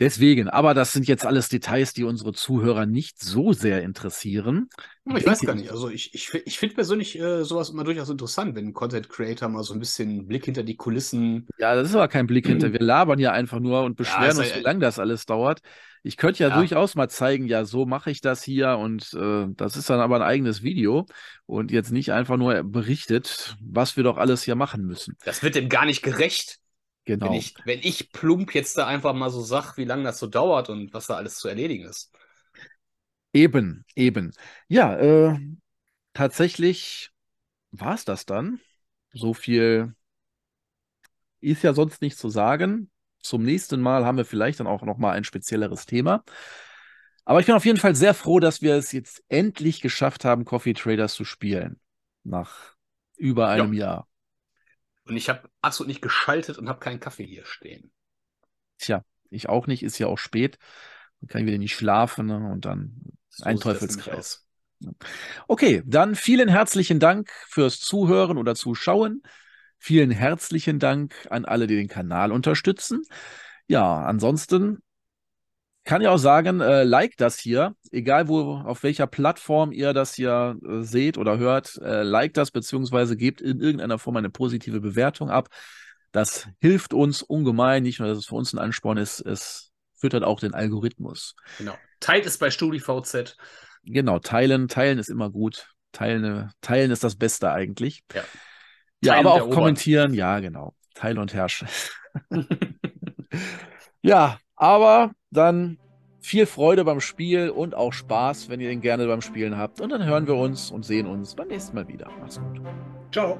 Deswegen, aber das sind jetzt alles Details, die unsere Zuhörer nicht so sehr interessieren. Ich, ich weiß gar nicht. Also ich, ich, ich finde persönlich äh, sowas immer durchaus interessant, wenn ein Content Creator mal so ein bisschen Blick hinter die Kulissen. Ja, das ist aber kein Blick hinter. Wir labern ja einfach nur und beschweren ja, uns, wie lange das alles dauert. Ich könnte ja, ja, durchaus mal zeigen, ja, so mache ich das hier und äh, das ist dann aber ein eigenes Video und jetzt nicht einfach nur berichtet, was wir doch alles hier machen müssen. Das wird dem gar nicht gerecht. Genau. Wenn ich, wenn ich plump jetzt da einfach mal so sag, wie lange das so dauert und was da alles zu erledigen ist. Eben, eben. Ja, äh, tatsächlich war es das dann. So viel ist ja sonst nicht zu sagen zum nächsten Mal haben wir vielleicht dann auch nochmal ein spezielleres Thema. Aber ich bin auf jeden Fall sehr froh, dass wir es jetzt endlich geschafft haben, Coffee Traders zu spielen. Nach über einem ja. Jahr. Und ich habe absolut nicht geschaltet und habe keinen Kaffee hier stehen. Tja, ich auch nicht, ist ja auch spät. Dann kann ich wieder nicht schlafen ne? und dann so ein Teufelskreis. Okay, dann vielen herzlichen Dank fürs Zuhören oder Zuschauen. Vielen herzlichen Dank an alle, die den Kanal unterstützen. Ja, ansonsten kann ich auch sagen, äh, like das hier, egal wo, auf welcher Plattform ihr das hier äh, seht oder hört, äh, like das, beziehungsweise gebt in irgendeiner Form eine positive Bewertung ab. Das hilft uns ungemein, nicht nur, dass es für uns ein Ansporn ist, es füttert auch den Algorithmus. Genau. Teilt es bei StudiVZ. Genau, teilen, teilen ist immer gut. Teilen, teilen ist das Beste eigentlich. Ja. Ja, aber auch kommentieren, ja, genau. Teil und Herrsche. ja, aber dann viel Freude beim Spiel und auch Spaß, wenn ihr den gerne beim Spielen habt. Und dann hören wir uns und sehen uns beim nächsten Mal wieder. Macht's gut. Ciao.